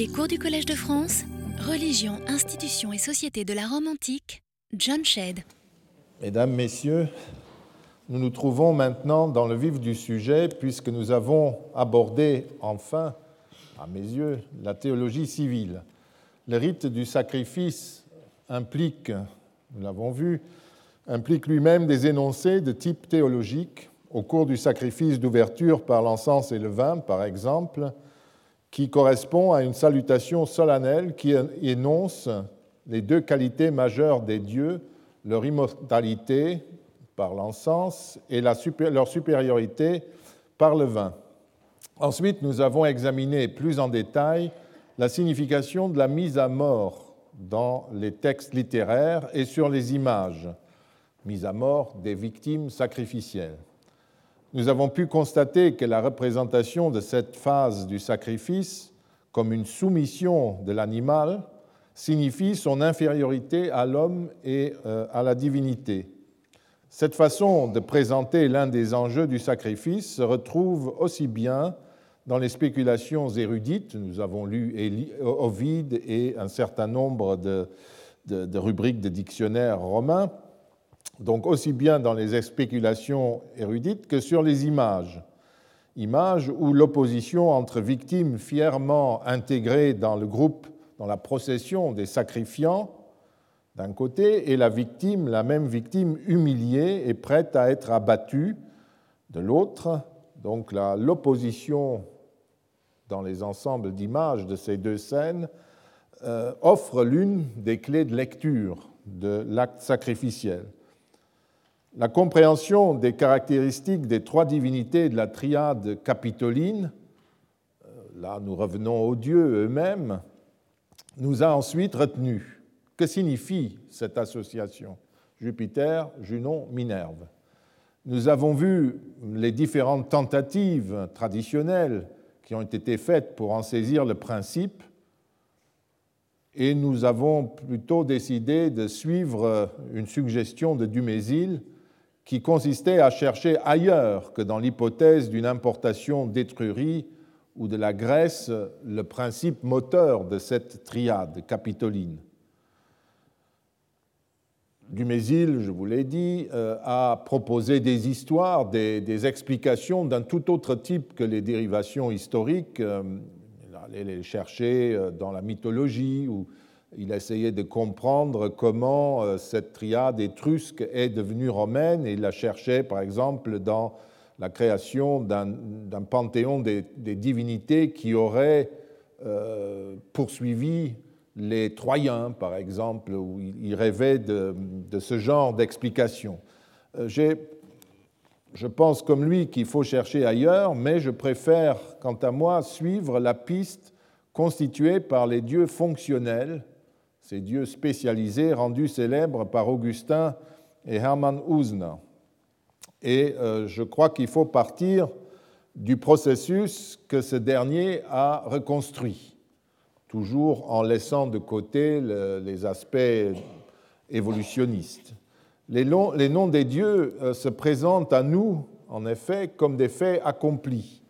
Les cours du Collège de France, Religion, institutions et société de la Rome antique, John Shedd. Mesdames, Messieurs, nous nous trouvons maintenant dans le vif du sujet puisque nous avons abordé enfin, à mes yeux, la théologie civile. Le rite du sacrifice implique, nous l'avons vu, implique lui-même des énoncés de type théologique au cours du sacrifice d'ouverture par l'encens et le vin, par exemple, qui correspond à une salutation solennelle qui énonce les deux qualités majeures des dieux, leur immortalité par l'encens et leur supériorité par le vin. Ensuite, nous avons examiné plus en détail la signification de la mise à mort dans les textes littéraires et sur les images, mise à mort des victimes sacrificielles nous avons pu constater que la représentation de cette phase du sacrifice comme une soumission de l'animal signifie son infériorité à l'homme et euh, à la divinité. Cette façon de présenter l'un des enjeux du sacrifice se retrouve aussi bien dans les spéculations érudites, nous avons lu Ovide et un certain nombre de, de rubriques de dictionnaires romains, donc aussi bien dans les spéculations érudites que sur les images. Images où l'opposition entre victimes fièrement intégrées dans le groupe, dans la procession des sacrifiants, d'un côté, et la victime, la même victime humiliée et prête à être abattue, de l'autre. Donc l'opposition dans les ensembles d'images de ces deux scènes euh, offre l'une des clés de lecture de l'acte sacrificiel. La compréhension des caractéristiques des trois divinités de la triade capitoline, euh, là nous revenons aux dieux eux-mêmes, nous a ensuite retenu. Que signifie cette association? Jupiter, Junon, Minerve. Nous avons vu les différentes tentatives traditionnelles qui ont été faites pour en saisir le principe, et nous avons plutôt décidé de suivre une suggestion de Dumézil qui consistait à chercher ailleurs que dans l'hypothèse d'une importation d'Étrurie ou de la Grèce le principe moteur de cette triade capitoline. Dumézil, je vous l'ai dit, euh, a proposé des histoires, des, explications d'un tout autre type que les dérivations historiques. Euh, il allait les chercher euh, dans la mythologie ou il a essayé de comprendre comment euh, cette triade étrusque est devenue romaine et il la cherchait, par exemple, dans la création d'un panthéon des, divinités qui aurait euh, poursuivi les Troyens, par exemple, où il rêvait de, ce genre d'explication. Euh, je pense comme lui qu'il faut chercher ailleurs, mais je préfère, quant à moi, suivre la piste constituée par les dieux fonctionnels ces dieux spécialisés rendus célèbres par Augustin et Hermann Usner. Et euh, je crois qu'il faut partir du processus que ce dernier a reconstruit, toujours en laissant de côté les aspects évolutionnistes. Les, les noms des dieux euh, se présentent à nous, en effet, comme des faits accomplis.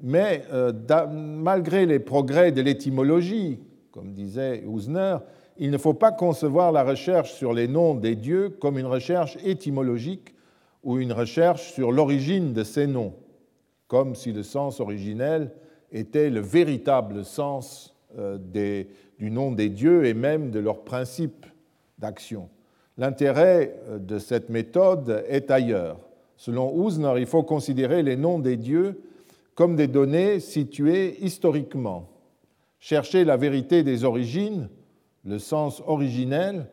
Mais euh, malgré les progrès de l'étymologie, comme disait Usner, il ne faut pas concevoir la recherche sur les noms des dieux comme une recherche étymologique ou une recherche sur l'origine de ces noms, comme si le sens originel était le véritable sens euh, du nom des dieux et même de leur principe d'action. L'intérêt euh, de cette méthode est ailleurs. Selon Usner, il faut considérer les noms des dieux comme des données situées historiquement. Chercher la vérité des origines le sens originel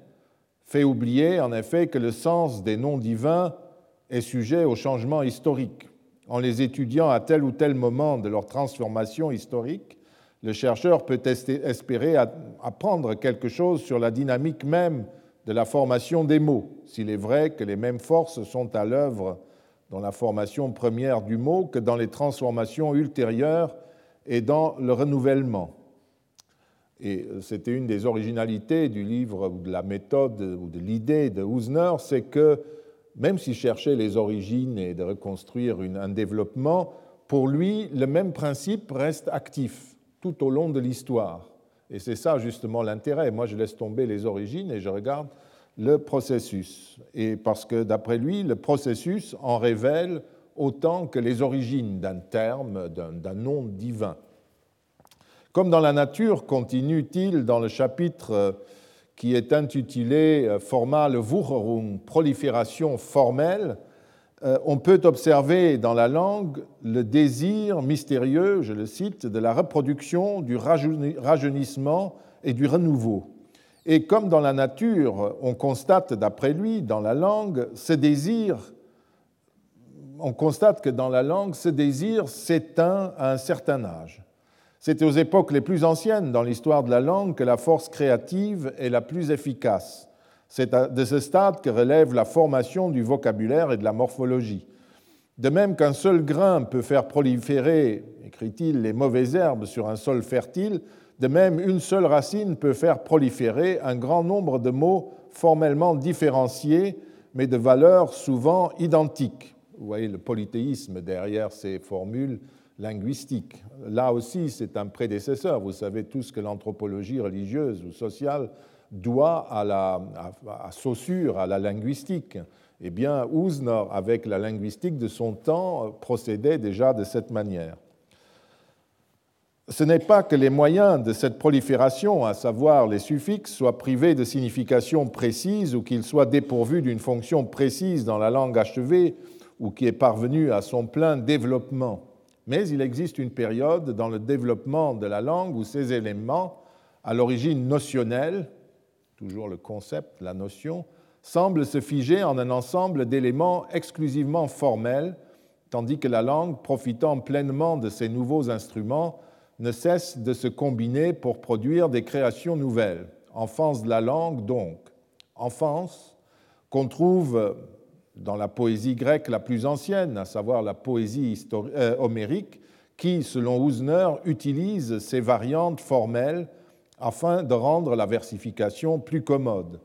fait oublier en effet que le sens des noms divins est sujet au changement historique. En les étudiant à tel ou tel moment de leur transformation historique, le chercheur peut espérer apprendre quelque chose sur la dynamique même de la formation des mots, s'il est vrai que les mêmes forces sont à l'œuvre dans la formation première du mot que dans les transformations ultérieures et dans le renouvellement. Et euh, c'était une des originalités du livre ou de la méthode ou de l'idée de Husner, c'est que même s'il cherchait les origines et de reconstruire un développement, pour lui, le même principe reste actif. tout au long de l'histoire. Et c'est ça justement l'intérêt. Moi, je laisse tomber les origines et je regarde le processus. Et parce que d'après lui, le processus en révèle autant que les origines d'un terme, d'un nom divin. Comme dans la nature, continue-t-il dans le chapitre euh, qui est intitulé euh, Formale Wucherung, prolifération formelle, euh, on peut observer dans la langue le désir mystérieux, je le cite, de la reproduction, du rajeunissement et du renouveau. Et comme dans la nature, on constate, d'après lui, dans la langue, ce désir, on constate que dans la langue, ce désir s'éteint à un certain âge. C'est aux époques les plus anciennes dans l'histoire de la langue que la force créative est la plus efficace. C'est de ce stade que relève la formation du vocabulaire et de la morphologie. De même qu'un seul grain peut faire proliférer, écrit-il, les mauvaises herbes sur un sol fertile, de même une seule racine peut faire proliférer un grand nombre de mots formellement différenciés, mais de valeurs souvent identiques. Vous voyez le polythéisme derrière ces formules linguistiques. Là aussi, c'est un prédécesseur. Vous savez tous que l'anthropologie religieuse ou sociale doit à la à, Saussure, à la linguistique. Eh bien, Ouzner, avec la linguistique de son temps, procédait déjà de cette manière. Ce n'est pas que les moyens de cette prolifération, à savoir les suffixes, soient privés de signification précise ou qu'ils soient dépourvus d'une fonction précise dans la langue achevée ou qui est parvenue à son plein développement. Mais il existe une période dans le développement de la langue où ces éléments, à l'origine notionnelle, toujours le concept, la notion, semble se figer en un ensemble d'éléments exclusivement formels, tandis que la langue, profitant pleinement de ces nouveaux instruments, ne cesse de se combiner pour produire des créations nouvelles. Enfance de la langue, donc. Enfance qu'on trouve dans la poésie grecque la plus ancienne, à savoir la poésie euh, homérique, qui, selon Ouzner, utilise ces variantes formelles afin de rendre la versification plus commode.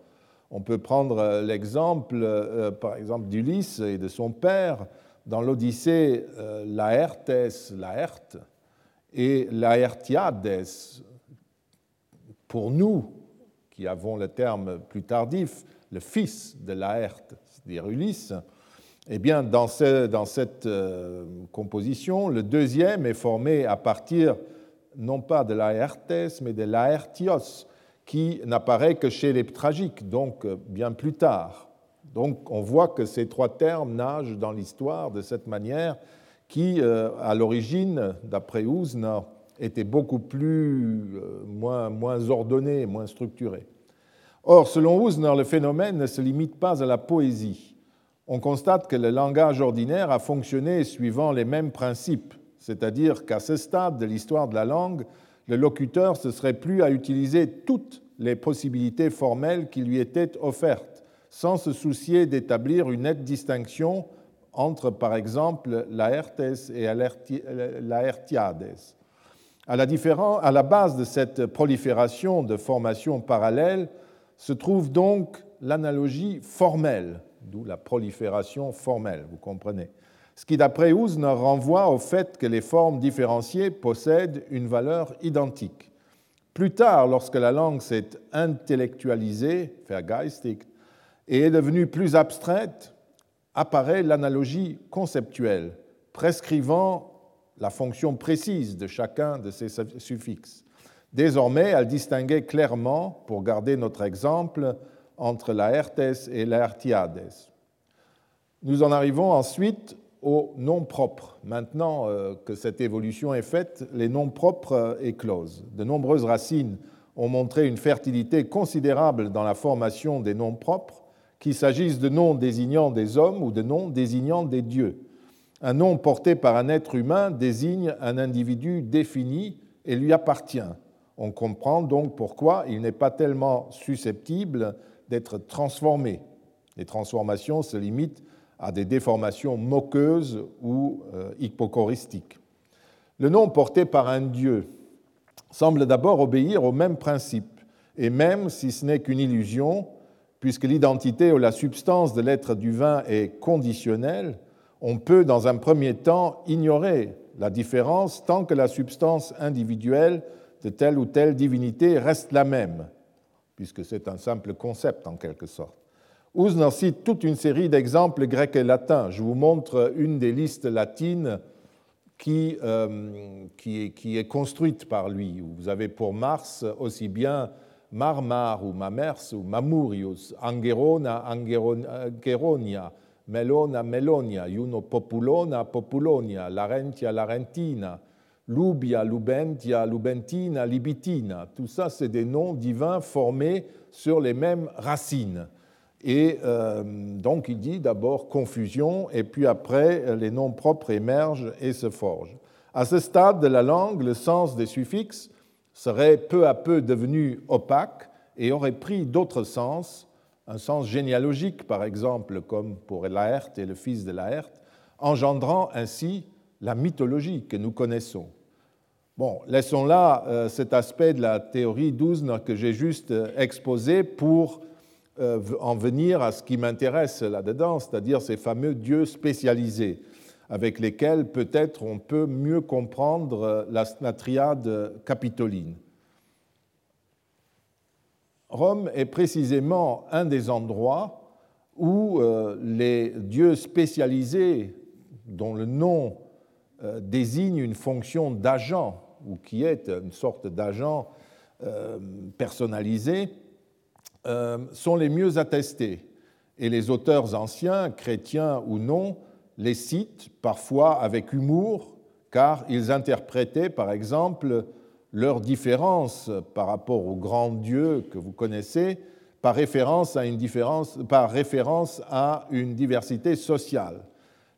On peut prendre euh, l'exemple, euh, par exemple, d'Ulysse et de son père dans l'Odyssée euh, Laertes, Laerte, et Laertiades. Pour nous, qui avons le terme plus tardif, le fils de Laerte, c'est-à-dire Ulysse, eh bien, dans, cette composition, le deuxième est formé à partir non pas de Laertes, mais de Laertios, qui n'apparaît que chez les tragiques, donc euh, bien plus tard. Donc on voit que ces trois termes nagent dans l'histoire de cette manière qui, euh, à l'origine, d'après Ouzner, était beaucoup plus, euh, moins, moins ordonnée, moins structurée. Or, selon Ouzner, le phénomène ne se limite pas à la poésie. On constate que le langage ordinaire a fonctionné suivant les mêmes principes c'est-à-dire qu'à ce stade de l'histoire de la langue, le locuteur ne serait plus à utiliser toutes les possibilités formelles qui lui étaient offertes, sans se soucier d'établir une nette distinction entre, par exemple, laertes et laertiades. À à la base de cette prolifération de formations parallèles se trouve donc l'analogie formelle, d'où la prolifération formelle, vous comprenez ce qui d'après Ouzner renvoie au fait que les formes différenciées possèdent une valeur identique. Plus tard, lorsque la langue s'est intellectualisée, vergeistigt, et est devenue plus abstraite, apparaît l'analogie conceptuelle, prescrivant la fonction précise de chacun de ces suffixes. Désormais, elle distinguait clairement, pour garder notre exemple, entre la hertes et la hertiades. Nous en arrivons ensuite aux noms propres. Maintenant euh, que cette évolution est faite, les noms propres euh, éclosent. De nombreuses racines ont montré une fertilité considérable dans la formation des noms propres, qu'il s'agisse de noms désignant des hommes ou de noms désignant des dieux. Un nom porté par un être humain désigne un individu défini et lui appartient. On comprend donc pourquoi il n'est pas tellement susceptible d'être transformé. Les transformations se limitent à des déformations moqueuses ou euh, hypocoristiques. Le nom porté par un dieu semble d'abord obéir au même principe, et même si ce n'est qu'une illusion, puisque l'identité ou la substance de l'être divin est conditionnelle, on peut dans un premier temps ignorer la différence tant que la substance individuelle de telle ou telle divinité reste la même, puisque c'est un simple concept en quelque sorte. Ouzner cite toute une série d'exemples grecs et latins. Je vous montre une des listes latines qui, euh, qui, est, construite par lui. Vous avez pour Mars aussi bien Marmar ou Mamers ou Mamurius, Angerona, Angeronia, Melona, Melonia, Juno Populona, Populonia, Larentia, Larentina, Lubia, Lubentia, Lubentina, Libitina. Tout ça, c'est des noms divins formés sur les mêmes racines. Et euh, donc il dit d'abord confusion, et puis après les noms propres émergent et se forgent. À ce stade de la langue, le sens des suffixes serait peu à peu devenu opaque et aurait pris d'autres sens, un sens généalogique par exemple, comme pour Laerte et le fils de Laerte, engendrant ainsi la mythologie que nous connaissons. Bon, laissons là euh, cet aspect de la théorie d'Ouzner que j'ai juste euh, exposé pour euh, en venir à ce qui m'intéresse là-dedans, c'est-à-dire ces fameux dieux spécialisés, avec lesquels peut-être on peut mieux comprendre la triade capitoline. Rome est précisément un des endroits où les dieux spécialisés, dont le nom désigne une fonction d'agent, ou qui est une sorte d'agent euh, personnalisé, euh, sont les mieux attestés. Et les auteurs anciens, chrétiens ou non, les citent parfois avec humour, car ils interprétaient, par exemple, leur différence par rapport au grand Dieu que vous connaissez, par référence à une, différence, par référence à une diversité sociale.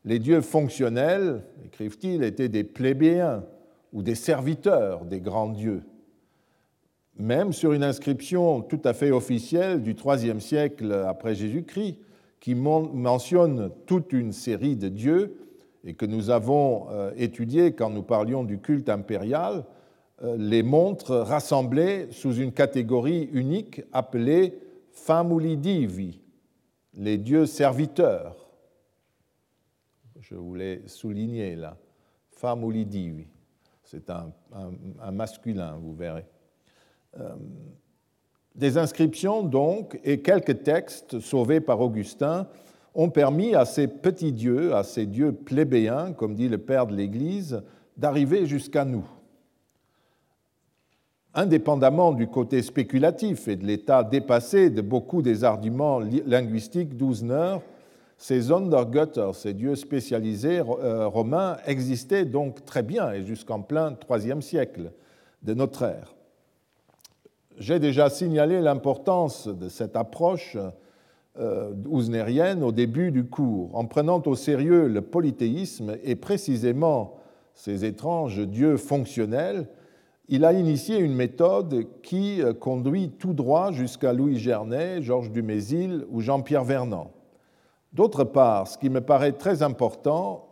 Les dieux fonctionnels, écrivent-ils, étaient des plébéiens ou des serviteurs des grands dieux. Même sur une inscription tout à fait officielle du IIIe siècle après Jésus-Christ, qui mentionne toute une série de dieux et que nous avons euh, étudié quand nous parlions du culte impérial, euh, les montre rassemblés sous une catégorie unique appelée Famuli Divi, les dieux serviteurs je voulais souligner là. Famulidi, c'est un, masculin, vous verrez. Euh, des inscriptions, donc, et quelques textes sauvés par Augustin ont permis à ces petits dieux, à ces dieux plébéiens, comme dit le père de l'Église, d'arriver jusqu'à nous. Indépendamment du côté spéculatif et de l'état dépassé de beaucoup des arguments linguistiques d'Ouzner, ces Sondergötter, ces dieux spécialisés euh, romains, existaient donc très bien et jusqu'en plein IIIe siècle de notre ère. J'ai déjà signalé l'importance de cette approche euh, au début du cours, en prenant au sérieux le polythéisme et précisément ces étranges dieux fonctionnels, il a initié une méthode qui euh, conduit tout droit jusqu'à Louis Gernet, Georges Dumézil ou Jean-Pierre Vernant. D'autre part, ce qui me paraît très important,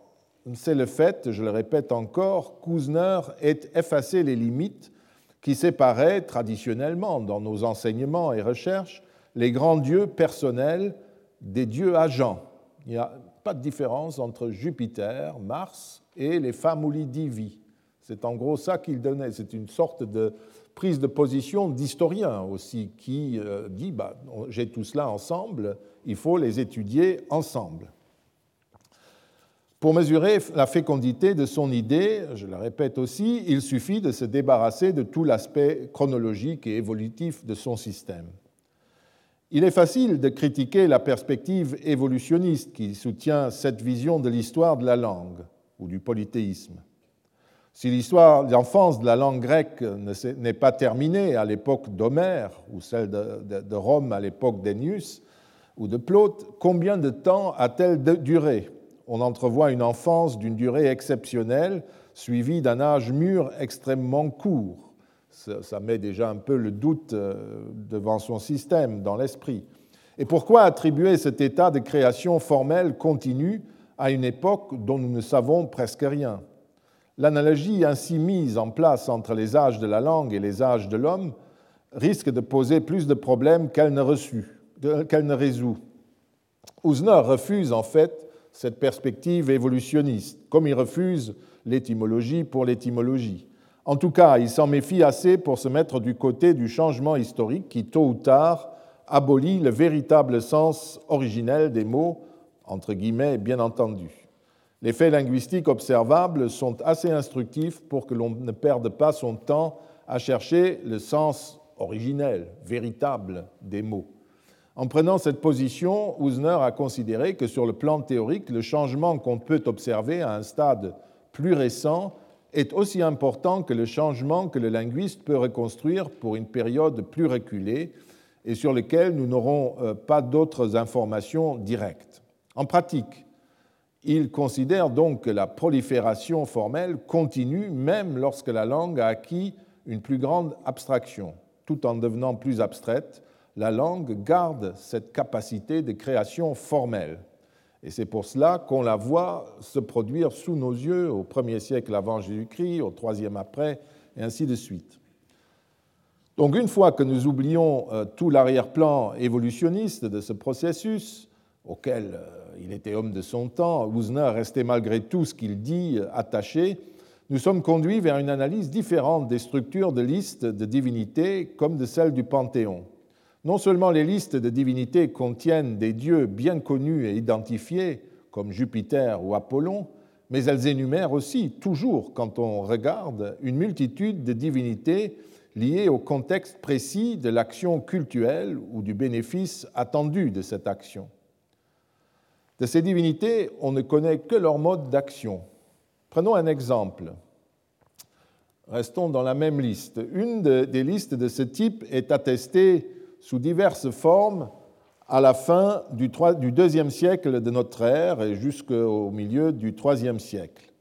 c'est le fait, je le répète encore, qu'Ouzner ait effacé les limites qui séparaient traditionnellement dans nos enseignements et recherches les grands dieux personnels des dieux agents. Il n'y a pas de différence entre Jupiter, Mars et les famuli divi. C'est en gros ça qu'il donnait. C'est une sorte de prise de position d'historien aussi qui euh, dit bah, j'ai tout cela ensemble il faut les étudier ensemble. Pour mesurer la fécondité de son idée, je le répète aussi, il suffit de se débarrasser de tout l'aspect chronologique et évolutif de son système. Il est facile de critiquer la perspective évolutionniste qui soutient cette vision de l'histoire de la langue ou du polythéisme. Si l'histoire d'enfance de la langue grecque n'est pas terminée à l'époque d'Homère ou celle de Rome à l'époque d'Ennius, ou de Plaute, combien de temps a-t-elle duré? On entrevoit une enfance d'une durée exceptionnelle, suivie d'un âge mûr extrêmement court. Ça, met déjà un peu le doute euh, devant son système, dans l'esprit. Et pourquoi attribuer cet état de création formelle continue à une époque dont nous ne savons presque rien? L'analogie ainsi mise en place entre les âges de la langue et les âges de l'homme risque de poser plus de problèmes qu'elle ne reçut qu'elle ne résout. Ouzner refuse en fait cette perspective évolutionniste, comme il refuse l'étymologie pour l'étymologie. En tout cas, il s'en méfie assez pour se mettre du côté du changement historique qui, tôt ou tard, abolit le véritable sens originel des mots, entre guillemets, bien entendu. Les faits linguistiques observables sont assez instructifs pour que l'on ne perde pas son temps à chercher le sens originel, véritable des mots. En prenant cette position, Usner a considéré que sur le plan théorique, le changement qu'on peut observer à un stade plus récent est aussi important que le changement que le linguiste peut reconstruire pour une période plus reculée et sur lequel nous n'aurons euh, pas d'autres informations directes. En pratique, il considère donc que la prolifération formelle continue même lorsque la langue a acquis une plus grande abstraction. Tout en devenant plus abstraite, la langue garde cette capacité de création formelle. Et c'est pour cela qu'on la voit se produire sous nos yeux au premier siècle avant Jésus-Christ, au troisième après, et ainsi de suite. Donc une fois que nous oublions euh, tout l'arrière-plan évolutionniste de ce processus, auquel euh, il était homme de son temps, Ouzner restait malgré tout ce qu'il dit attaché, nous sommes conduits vers une analyse différente des structures de listes de divinités comme de celles du Panthéon. Non seulement les listes de divinités contiennent des dieux bien connus et identifiés, comme Jupiter ou Apollon, mais elles énumèrent aussi, toujours quand on regarde, une multitude de divinités liées au contexte précis de l'action cultuelle ou du bénéfice attendu de cette action. De ces divinités, on ne connaît que leur mode d'action. Prenons un exemple. Restons dans la même liste. Une des listes de ce type est attestée sous diverses formes à la fin du, deuxième siècle de notre ère et jusqu'au milieu du troisième siècle.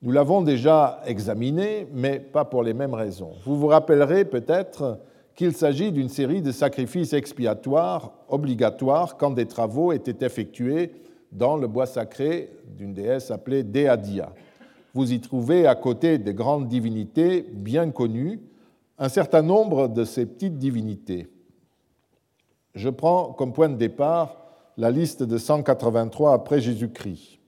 Nous l'avons déjà examiné, mais pas pour les mêmes raisons. Vous vous rappellerez peut-être qu'il s'agit d'une série de sacrifices expiatoires obligatoires quand des travaux étaient effectués dans le bois sacré d'une déesse appelée Deadia. Vous y trouvez, à côté des grandes divinités bien connues, un certain nombre de ces petites divinités. Je prends comme point de départ la liste de 183 après Jésus-Christ.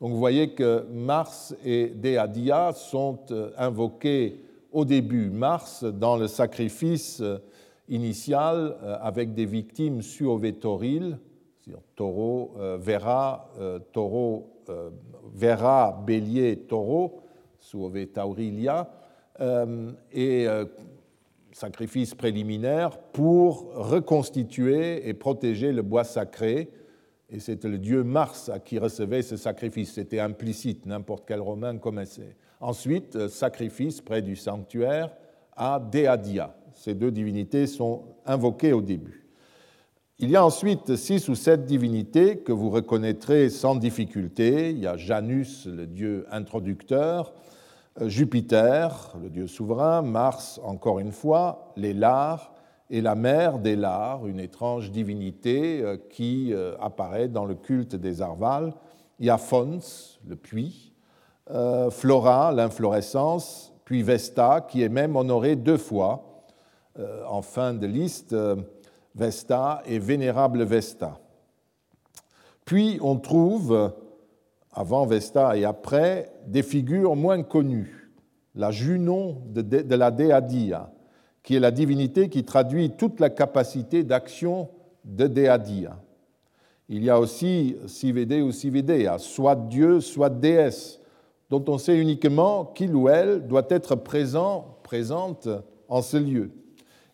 Donc vous voyez que Mars et Deadia sont euh, invoqués au début Mars dans le sacrifice euh, initial euh, avec des victimes suovetoriles, taureau, vera, taureau, vera, bélier, taureau, suove taurilia, et sacrifice préliminaire pour reconstituer et protéger le bois sacré. Et c'était le dieu Mars à qui recevait ce sacrifice. C'était implicite, n'importe quel Romain commençait. Ensuite, euh, sacrifice près du sanctuaire à Deadia. Ces deux divinités sont invoquées au début. Il y a ensuite six ou sept divinités que vous reconnaîtrez sans difficulté. Il y a Janus, le dieu introducteur, Jupiter, le dieu souverain, Mars, encore une fois, les Lars et la mère des Lars, une étrange divinité euh, qui euh, apparaît dans le culte des Arvales. Il y a le puits, Flora, l'inflorescence, puis Vesta, qui est même honorée deux fois en fin de liste, Vesta et Vénérable Vesta. Puis on trouve avant Vesta et après, des figures moins connues. La Junon de, la Deadia, qui est la divinité qui traduit toute la capacité d'action de Deadia. Il y a aussi Sivede ou Sividea, soit Dieu, soit déesse, dont on sait uniquement qu'il ou elle doit être présent, présente en ce lieu,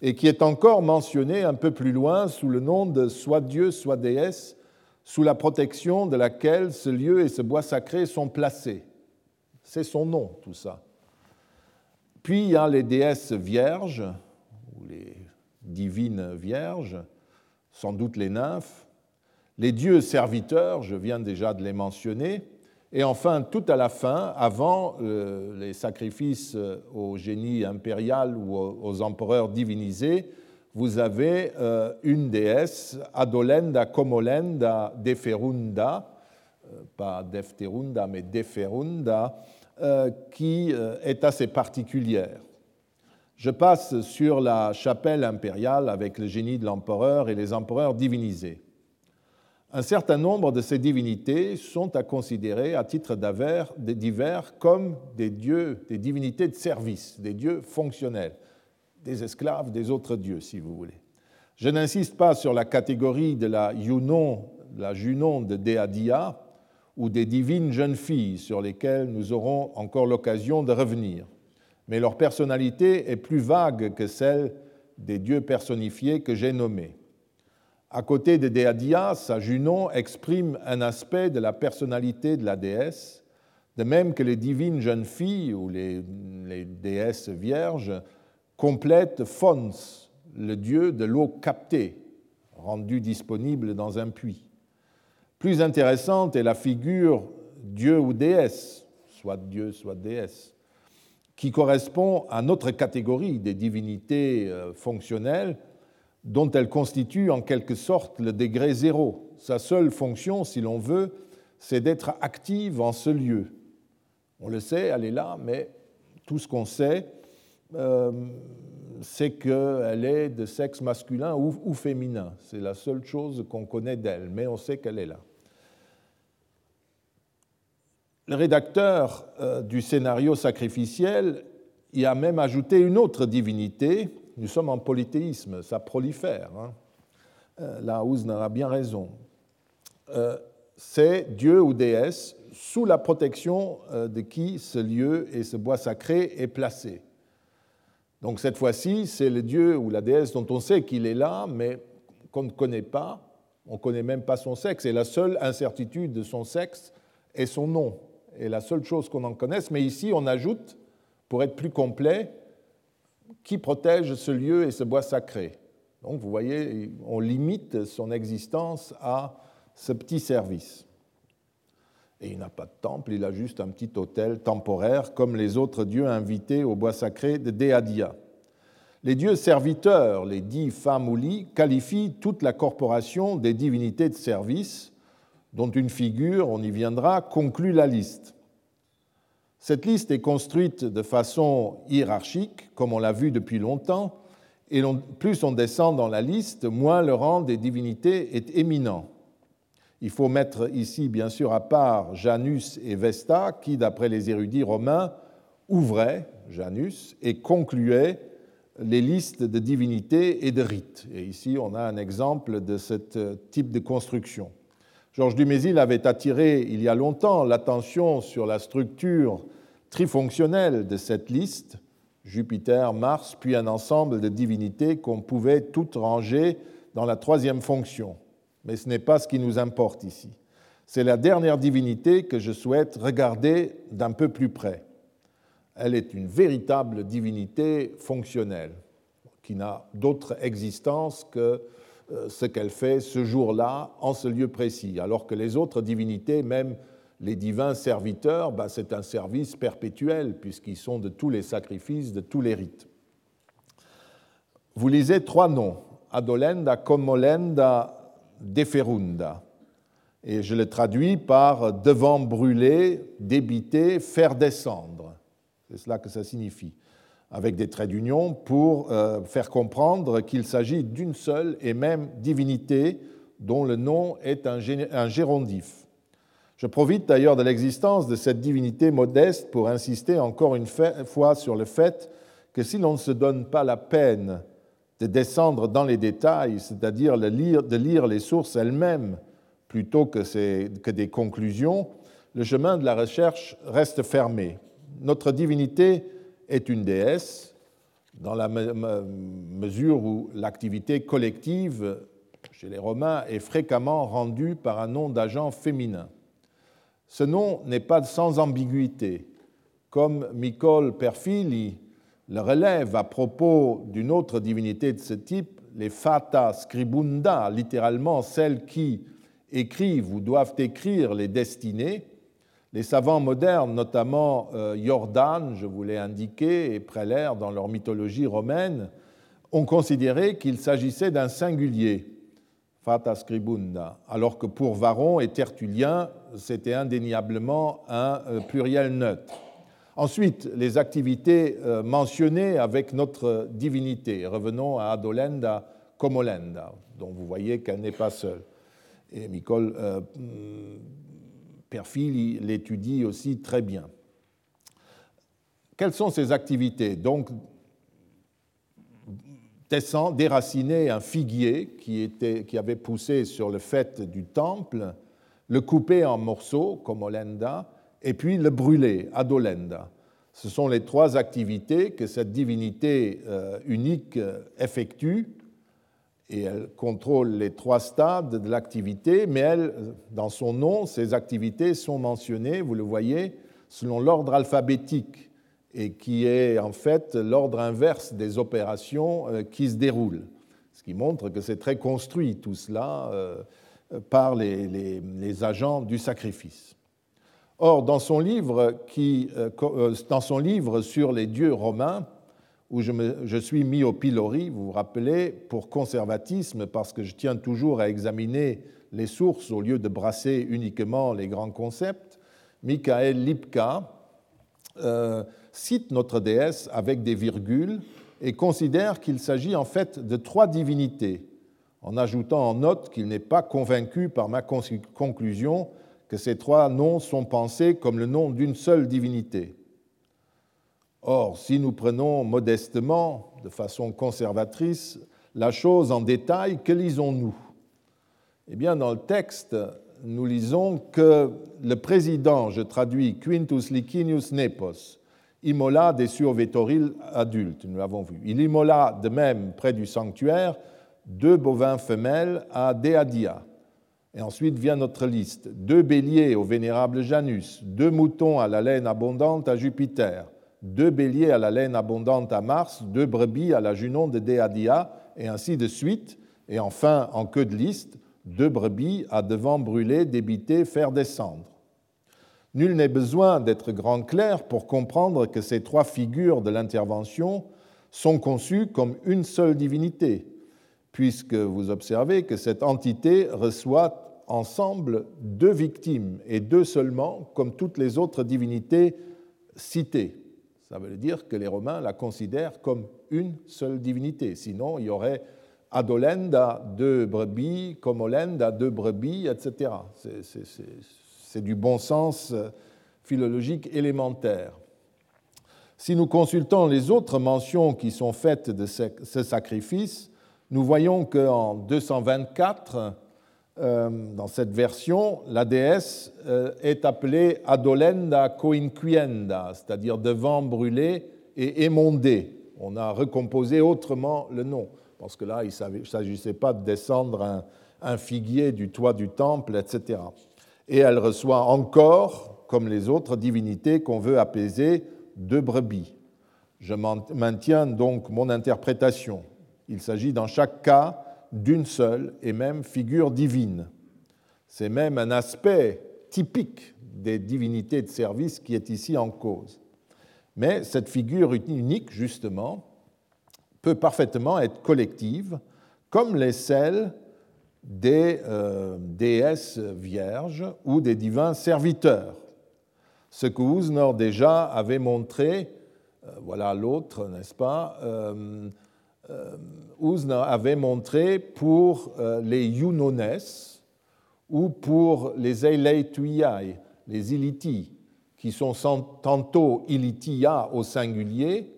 et qui est encore mentionné un peu plus loin sous le nom de soit Dieu, soit déesse, sous la protection de laquelle ce lieu et ce bois sacré sont placés. C'est son nom, tout ça. Puis il y a les déesses vierges, ou les divines vierges, sans doute les nymphes, les dieux serviteurs, je viens déjà de les mentionner, et enfin, tout à la fin, avant euh, les sacrifices au génie impérial ou aux empereurs divinisés, vous avez euh, une déesse, Adolenda Comolenda Deferunda, euh, pas Defterunda, mais Deferunda, euh, qui est assez particulière. Je passe sur la chapelle impériale avec le génie de l'empereur et les empereurs divinisés. Un certain nombre de ces divinités sont à considérer à titre divers comme des dieux, des divinités de service, des dieux fonctionnels, des esclaves des autres dieux, si vous voulez. Je n'insiste pas sur la catégorie de la Junon, la Junon de Deadia ou des divines jeunes filles sur lesquelles nous aurons encore l'occasion de revenir. Mais leur personnalité est plus vague que celle des dieux personnifiés que j'ai nommés. À côté de Deadia, sa Junon exprime un aspect de la personnalité de la déesse, de même que les divines jeunes filles ou les, les déesses vierges complètent Fons, le dieu de l'eau captée, rendu disponible dans un puits. Plus intéressante est la figure dieu ou déesse, soit dieu, soit déesse, qui correspond à notre catégorie des divinités euh, fonctionnelles dont elle constitue en quelque sorte le degré zéro. Sa seule fonction, si l'on veut, c'est d'être active en ce lieu. On le sait, elle est là, mais tout ce qu'on sait, euh, c'est qu'elle est de sexe masculin ou féminin. C'est la seule chose qu'on connaît d'elle, mais on sait qu'elle est là. Le rédacteur euh, du scénario sacrificiel y a même ajouté une autre divinité. Nous sommes en polythéisme, ça prolifère. Hein. Euh, bien raison. Euh, c'est Dieu ou déesse sous la protection de qui ce lieu et ce bois sacré est placé. Donc cette fois-ci, c'est le Dieu ou la déesse dont on sait qu'il est là, mais qu'on ne connaît pas. On ne connaît même pas son sexe. Et la seule incertitude de son sexe est son nom est la seule chose qu'on en connaisse, mais ici on ajoute, pour être plus complet, qui protège ce lieu et ce bois sacré. Donc vous voyez, on limite son existence à ce petit service. Et il n'a pas de temple, il a juste un petit hôtel temporaire, comme les autres dieux invités au bois sacré de Deadia. Les dieux serviteurs, les dix Famuli, qualifient toute la corporation des divinités de service, dont une figure, on y viendra, conclut la liste. Cette liste est construite de façon hiérarchique, comme on l'a vu depuis longtemps, et plus on descend dans la liste, moins le rang des divinités est éminent. Il faut mettre ici, bien sûr, à part Janus et Vesta, qui, d'après les érudits romains, ouvraient Janus et concluaient les listes de divinités et de rites. Et ici, on a un exemple de ce type de construction. Georges Dumézil avait attiré il y a longtemps l'attention sur la structure trifonctionnelle de cette liste, Jupiter, Mars, puis un ensemble de divinités qu'on pouvait toutes ranger dans la troisième fonction. Mais ce n'est pas ce qui nous importe ici. C'est la dernière divinité que je souhaite regarder d'un peu plus près. Elle est une véritable divinité fonctionnelle, qui n'a d'autre existence que euh, ce qu'elle fait ce jour-là en ce lieu précis, alors que les autres divinités, même les divins serviteurs, bah, c'est un service perpétuel puisqu'ils sont de tous les sacrifices, de tous les rites. Vous lisez trois noms, Adolenda, Comolenda, Deferunda. Et je le traduis par devant brûler, débiter, faire descendre. C'est cela que ça signifie avec des traits d'union pour euh, faire comprendre qu'il s'agit d'une seule et même divinité dont le nom est un gérondif. Je profite d'ailleurs de l'existence de cette divinité modeste pour insister encore une fois sur le fait que si l'on ne se donne pas la peine de descendre dans les détails, c'est-à-dire de lire les sources elles-mêmes plutôt que des conclusions, le chemin de la recherche reste fermé. Notre divinité est une déesse dans la mesure où l'activité collective chez les Romains est fréquemment rendue par un nom d'agent féminin. Ce nom n'est pas sans ambiguïté, comme Micole Perfili le relève à propos d'une autre divinité de ce type, les Fata Scribunda, littéralement celles qui écrivent ou doivent écrire les destinées, les savants modernes, notamment euh, Jordan, je vous l'ai indiqué, et Preller dans leur mythologie romaine, ont considéré qu'il s'agissait d'un singulier, fata scribunda, alors que pour Varon et Tertullien, c'était indéniablement un euh, pluriel neutre. Ensuite, les activités euh, mentionnées avec notre divinité. Revenons à Adolenda Comolenda, dont vous voyez qu'elle n'est pas seule. Et Nicole Perfil l'étudie aussi très bien. Quelles sont ces activités? Donc, descend, déraciner un figuier qui, était, qui avait poussé sur le fait du temple, le couper en morceaux, comme et puis le brûler, Adolenda. Ce sont les trois activités que cette divinité euh, unique euh, effectue, et elle contrôle les trois stades de l'activité, mais elle, dans son nom, ces activités sont mentionnées, vous le voyez, selon l'ordre alphabétique et qui est en fait l'ordre inverse des opérations euh, qui se déroulent. Ce qui montre que c'est très construit tout cela par les, agents du sacrifice. Or, dans son, livre qui, euh, dans son livre sur les dieux romains, où je, me, je, suis mis au pilori, vous vous rappelez, pour conservatisme, parce que je tiens toujours à examiner les sources au lieu de brasser uniquement les grands concepts, Michael Lipka cite notre déesse avec des virgules et considère qu'il s'agit en fait de trois divinités, en ajoutant en note qu'il n'est pas convaincu par ma conclusion que ces trois noms sont pensés comme le nom d'une seule divinité. Or, si nous prenons modestement, de façon conservatrice, la chose en détail, que lisons-nous? Eh bien, dans le texte, nous lisons que le président, je traduis Quintus Licinius Nepos, immola des survétoriles adultes, nous l'avons vu. Il immola de même près du sanctuaire deux bovins femelles à Deadia. Et ensuite vient notre liste. Deux béliers au vénérable Janus, deux moutons à la laine abondante à Jupiter, deux béliers à la laine abondante à Mars, deux brebis à la Junon de Deadia, et ainsi de suite. Et enfin, en queue de liste, deux brebis à devant brûler, débiter, faire descendre. Nul n'est besoin d'être grand clair pour comprendre que ces trois figures de l'intervention sont conçues comme une seule divinité, puisque vous observez que cette entité reçoit ensemble deux victimes, et deux seulement, comme toutes les autres divinités citées. Ça veut dire que les Romains la considèrent comme une seule divinité. Sinon, il y aurait Adolenda, deux brebis, Comolenda, deux brebis, etc. C'est du bon sens euh, philologique élémentaire. Si nous consultons les autres mentions qui sont faites de ce sacrifice, nous voyons qu'en 224, euh, dans cette version, la déesse euh, est appelée Adolenda coinquienda, c'est-à-dire devant brûlé et émondé. On a recomposé autrement le nom, parce que là, il ne s'agissait pas de descendre un, figuier du toit du temple, etc et elle reçoit encore, comme les autres divinités qu'on veut apaiser, deux brebis. Je maintiens donc mon interprétation. Il s'agit dans chaque cas d'une seule et même figure divine. C'est même un aspect typique des divinités de service qui est ici en cause. Mais cette figure unique, justement, peut parfaitement être collective, comme les celles des euh, déesses vierges ou des divins serviteurs. Ce que Usnor déjà avait montré, euh, voilà l'autre, n'est-ce pas euh, Usnor avait montré pour les Yunones ou pour les Eileituiai, les Iliti, qui sont tantôt Ilitia au singulier,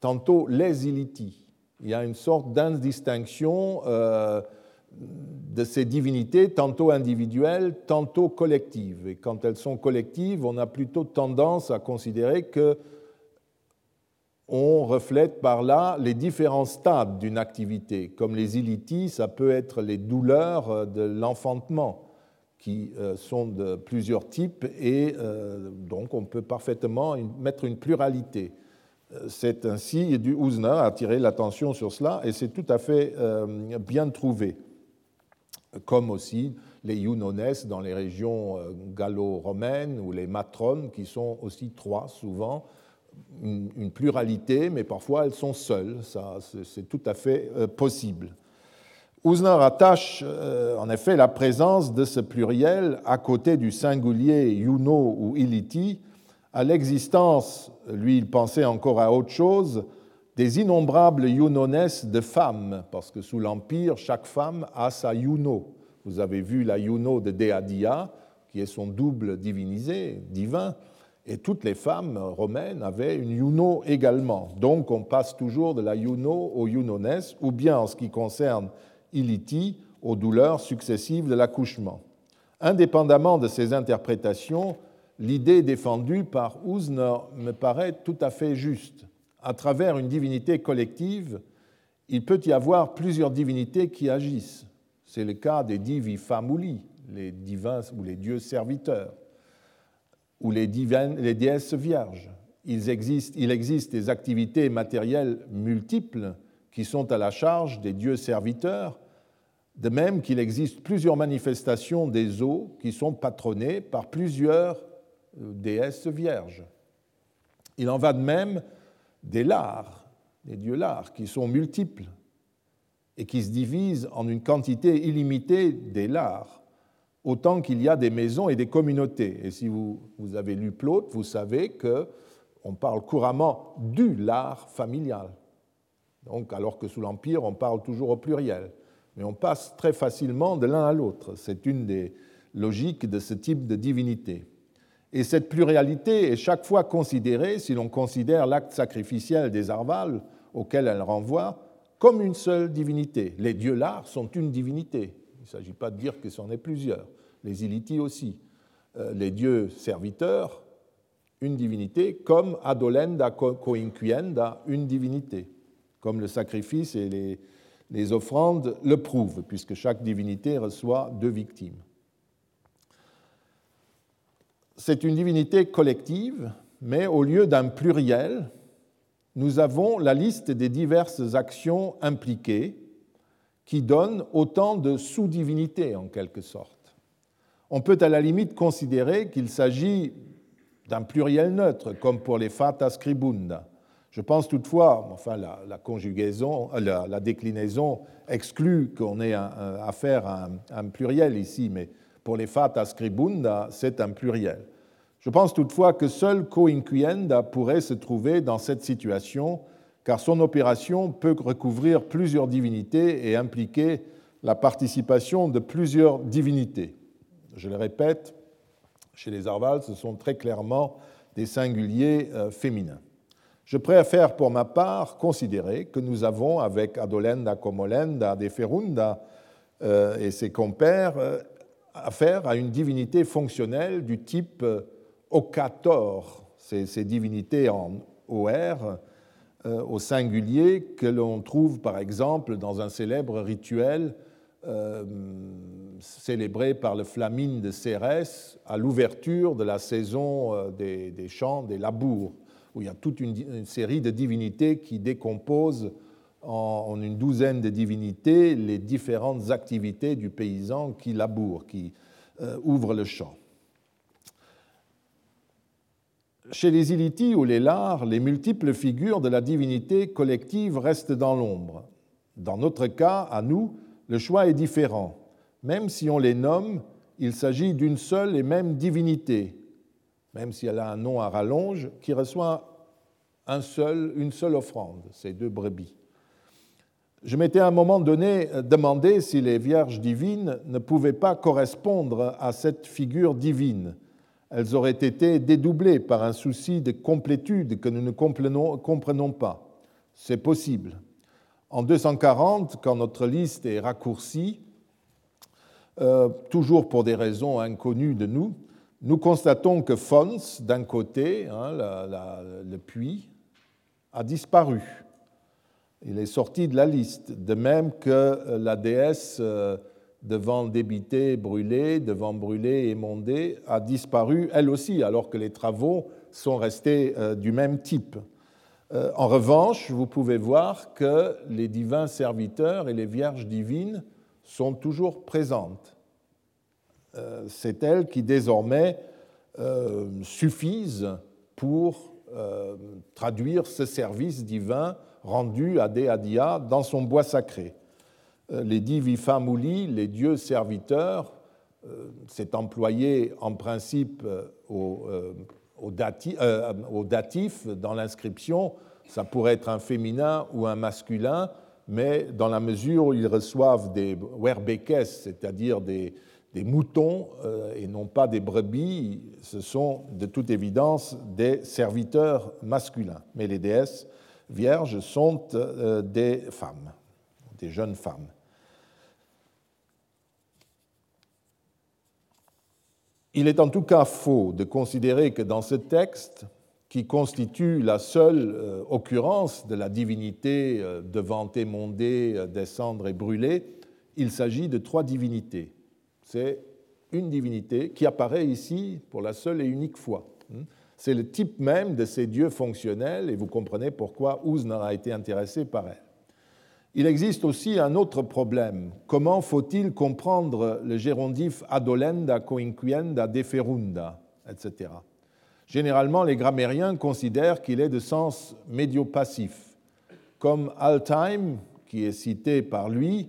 tantôt les Iliti. Il y a une sorte d'indistinction de ces divinités, tantôt individuelles, tantôt collectives. Et quand elles sont collectives, on a plutôt tendance à considérer que on reflète par là les différents stades d'une activité. Comme les ilitis, ça peut être les douleurs de l'enfantement, qui euh, sont de plusieurs types, et euh, donc on peut parfaitement mettre une pluralité. Euh, c'est ainsi, du Ouzner a attiré l'attention sur cela, et c'est tout à fait bien trouvé comme aussi les Yunones dans les régions euh, gallo-romaines ou les matrones qui sont aussi trois souvent, une pluralité, mais parfois elles sont seules, ça c'est tout à fait euh, possible. Usner attache euh, en effet la présence de ce pluriel à côté du singulier Yuno ou Iliti. À l'existence, lui il pensait encore à autre chose, des innombrables Yunones de femmes, parce que sous l'Empire, chaque femme a sa Yuno, Vous avez vu la Juno de Deadia, qui est son double divinisé, divin, et toutes les femmes romaines avaient une Juno également. Donc on passe toujours de la Juno au Junones, ou bien en ce qui concerne Iliti, aux douleurs successives de l'accouchement. Indépendamment de ces interprétations, l'idée défendue par Usner me paraît tout à fait juste. À travers une divinité collective, il peut y avoir plusieurs divinités qui agissent. C'est le cas des divi famuli, les divins ou les dieux serviteurs, ou les, déesses vierges. Il existe, des activités matérielles multiples qui sont à la charge des dieux serviteurs, de même qu'il existe plusieurs manifestations des eaux qui sont patronnées par plusieurs euh, déesses vierges. Il en va de même des lards, des dieux lards, qui sont multiples et qui se divisent en une quantité illimitée des lards, autant qu'il y a des maisons et des communautés. Et si vous, avez lu Plaute, vous savez qu'on parle couramment du lard familial. Donc, alors que sous l'Empire, on parle toujours au pluriel. Mais on passe très facilement de l'un à l'autre. C'est une des logiques de ce type de divinité. Et cette pluralité est chaque fois considérée, si l'on considère l'acte sacrificiel des Arvales, auquel elle renvoie, comme une seule divinité. Les dieux lards sont une divinité. Il ne s'agit pas de dire que c'en est plusieurs. Les Iliti aussi. Euh, les dieux serviteurs, une divinité, comme Adolenda Coinquienda, une divinité, comme le sacrifice et les, les offrandes le prouvent, puisque chaque divinité reçoit deux victimes. C'est une divinité collective, mais au lieu d'un pluriel, nous avons la liste des diverses actions impliquées qui donne autant de sous-divinités en quelque sorte. On peut à la limite considérer qu'il s'agit d'un pluriel neutre, comme pour les fata scribunda, je pense toutefois, enfin la, conjugaison, euh, la, déclinaison exclut qu'on ait affaire à un, pluriel ici, mais pour les fata scribunda, c'est un pluriel. Je pense toutefois que seul coinquienda pourrait se trouver dans cette situation, car son opération peut recouvrir plusieurs divinités et impliquer la participation de plusieurs divinités. Je le répète, chez les Arvals, ce sont très clairement des singuliers euh, féminins. Je préfère pour ma part considérer que nous avons, avec Adolenda Comolenda de Ferunda euh, et ses compères, euh, affaire à une divinité fonctionnelle du type euh, Okator, ces, ces divinités en OR, au singulier, que l'on trouve par exemple dans un célèbre rituel célébré par le Flamine de Cérès à l'ouverture de la saison des, des champs, des labours où il y a toute une, série de divinités qui décomposent en, une douzaine de divinités les différentes activités du paysan qui laboure, qui euh, ouvre le champ. Chez les Iliti ou les Lars, les multiples figures de la divinité collective restent dans l'ombre. Dans notre cas, à nous, le choix est différent. Même si on les nomme, il s'agit d'une seule et même divinité, même si elle a un nom à rallonge, qui reçoit un seul, une seule offrande, ces deux brebis. Je m'étais à un moment donné demandé si les vierges divines ne pouvaient pas correspondre à cette figure divine. Elles auraient été dédoublées par un souci de complétude que nous ne comprenons pas. C'est possible. En 240, quand notre liste est raccourcie, euh, toujours pour des raisons inconnues de nous, nous constatons que Fons, d'un côté, hein, le puits, a disparu. Il est sorti de la liste, de même que la déesse euh, devant débiter, brûler, devant brûler, émonder, a disparu elle aussi, alors que les travaux sont restés euh, du même type. En revanche, vous pouvez voir que les divins serviteurs et les vierges divines sont toujours présentes. Euh, c'est elles qui désormais euh, suffisent pour euh, traduire ce service divin rendu à Deadia dans son bois sacré. Les divi famuli, les dieux serviteurs, c'est employé en principe au, au, datif dans l'inscription. Ça pourrait être un féminin ou un masculin. mais dans la mesure où ils reçoivent des werbekes, c'est-à-dire des, moutons euh, et non pas des brebis, ce sont de toute évidence des serviteurs masculins. Mais les déesses vierges sont euh, des femmes, des jeunes femmes. Il est en tout cas faux de considérer que dans ce texte, qui constitue la seule euh, occurrence de la divinité devant émonder, descendre et brûler, il s'agit de trois divinités c'est une divinité qui apparaît ici pour la seule et unique fois. C'est le type même de ces dieux fonctionnels, et vous comprenez pourquoi Usner a été intéressé par elle. Il existe aussi un autre problème. Comment faut-il comprendre le gérondif adolenda, coinquienda, deferunda, etc. Généralement, les grammairiens considèrent qu'il est de sens médio-passif, comme Altheim, qui est cité par lui,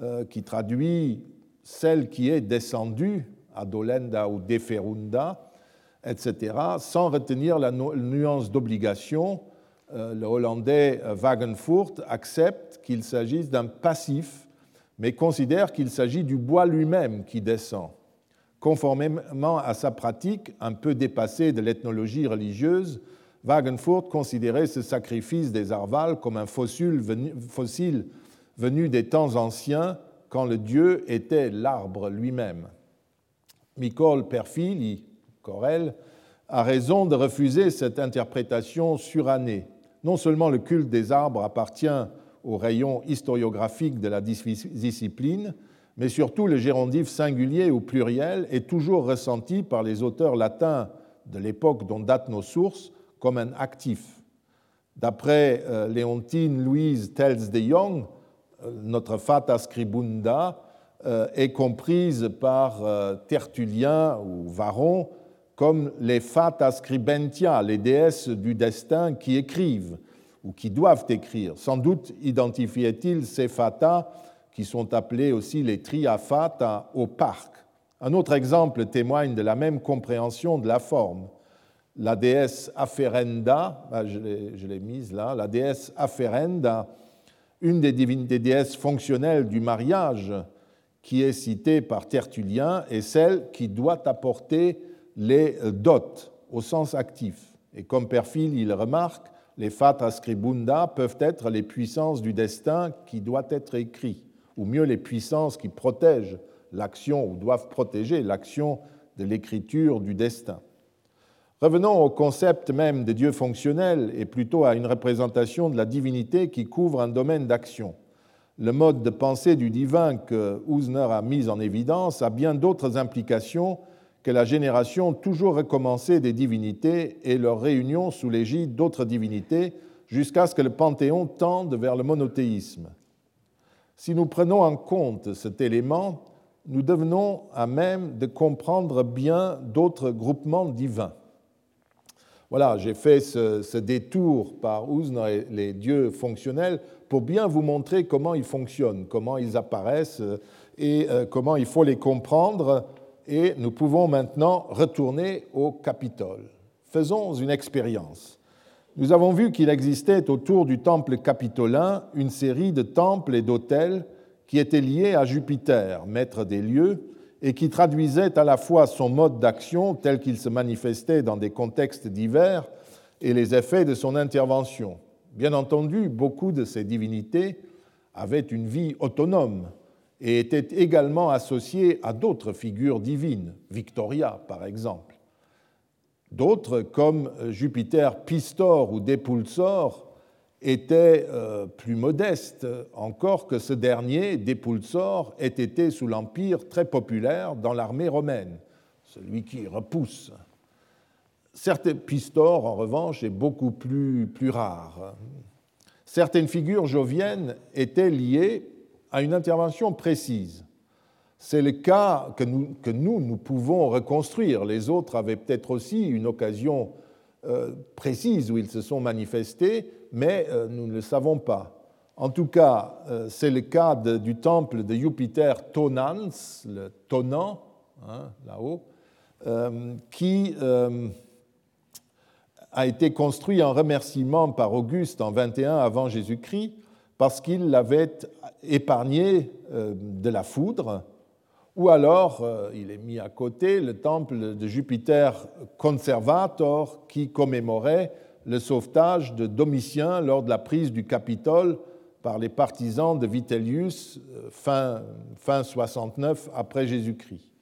euh, qui traduit celle qui est descendue, Adolenda ou Deferunda, etc., sans retenir la nuance d'obligation, le hollandais euh, Wagenfurt accepte qu'il s'agisse d'un passif, mais considère qu'il s'agit du bois lui-même qui descend. Conformément à sa pratique un peu dépassée de l'ethnologie religieuse, Wagenfurt considérait ce sacrifice des Arvals comme un fossile venu des temps anciens quand le dieu était l'arbre lui-même. Nicole Perfili, Corel, a raison de refuser cette interprétation surannée. Non seulement le culte des arbres appartient au rayon historiographique de la discipline, mais surtout le gérondif singulier ou pluriel est toujours ressenti par les auteurs latins de l'époque dont datent nos sources comme un actif. D'après euh, Léontine Louise Tels de Jong, notre Fata Scribunda euh, est comprise par euh, Tertullien ou Varon comme les Fata Scribentia, les déesses du destin qui écrivent ou qui doivent écrire. Sans doute identifiait-il ces Fata, qui sont appelés aussi les Triafata, au parc. Un autre exemple témoigne de la même compréhension de la forme. La déesse Aferenda, ah, je l'ai mise là, la déesse Aferenda une des, des déesses fonctionnelles du mariage qui est citée par Tertullien est celle qui doit apporter les dots au sens actif. Et comme Perfil il remarque, les fata scribunda peuvent être les puissances du destin qui doit être écrit, ou mieux les puissances qui protègent l'action ou doivent protéger l'action de l'écriture du destin. Revenons au concept même de Dieu fonctionnel et plutôt à une représentation de la divinité qui couvre un domaine d'action. Le mode de pensée du divin que Usner a mis en évidence a bien d'autres implications que la génération toujours recommencée des divinités et leur réunion sous l'égide d'autres divinités jusqu'à ce que le panthéon tende vers le monothéisme. Si nous prenons en compte cet élément, nous devenons à même de comprendre bien d'autres groupements divins. Voilà, j'ai fait ce, détour par Usner et les dieux fonctionnels pour bien vous montrer comment ils fonctionnent, comment ils apparaissent euh, et euh, comment il faut les comprendre. Et nous pouvons maintenant retourner au Capitole. Faisons une expérience. Nous avons vu qu'il existait autour du temple capitolin une série de temples et d'hôtels qui étaient liés à Jupiter, maître des lieux, et qui traduisait à la fois son mode d'action tel qu'il se manifestait dans des contextes divers et les effets de son intervention. Bien entendu, beaucoup de ces divinités avaient une vie autonome et étaient également associées à d'autres figures divines, Victoria par exemple. D'autres, comme Jupiter Pistor ou Dépulsor, était euh, plus modeste encore que ce dernier, Dépulsor, ait été sous l'Empire très populaire dans l'armée romaine, celui qui repousse. Certains Pistor, en revanche, est beaucoup plus, plus rare. Certaines figures joviennes étaient liées à une intervention précise. C'est le cas que nous, nous, pouvons reconstruire. Les autres avaient peut-être aussi une occasion euh, précises où ils se sont manifestés, mais euh, nous ne le savons pas. En tout cas, euh, c'est le cas du temple de Jupiter Tonans, le Tonan, hein, là-haut, qui a été construit en remerciement par Auguste en 21 avant Jésus-Christ parce qu'il l'avait épargné euh, de la foudre, ou alors euh, il est mis à côté le temple de Jupiter Conservator qui commémorait le sauvetage de Domitien lors de la prise du Capitole par les partisans de Vitellius euh, fin, fin 69 après Jésus-Christ.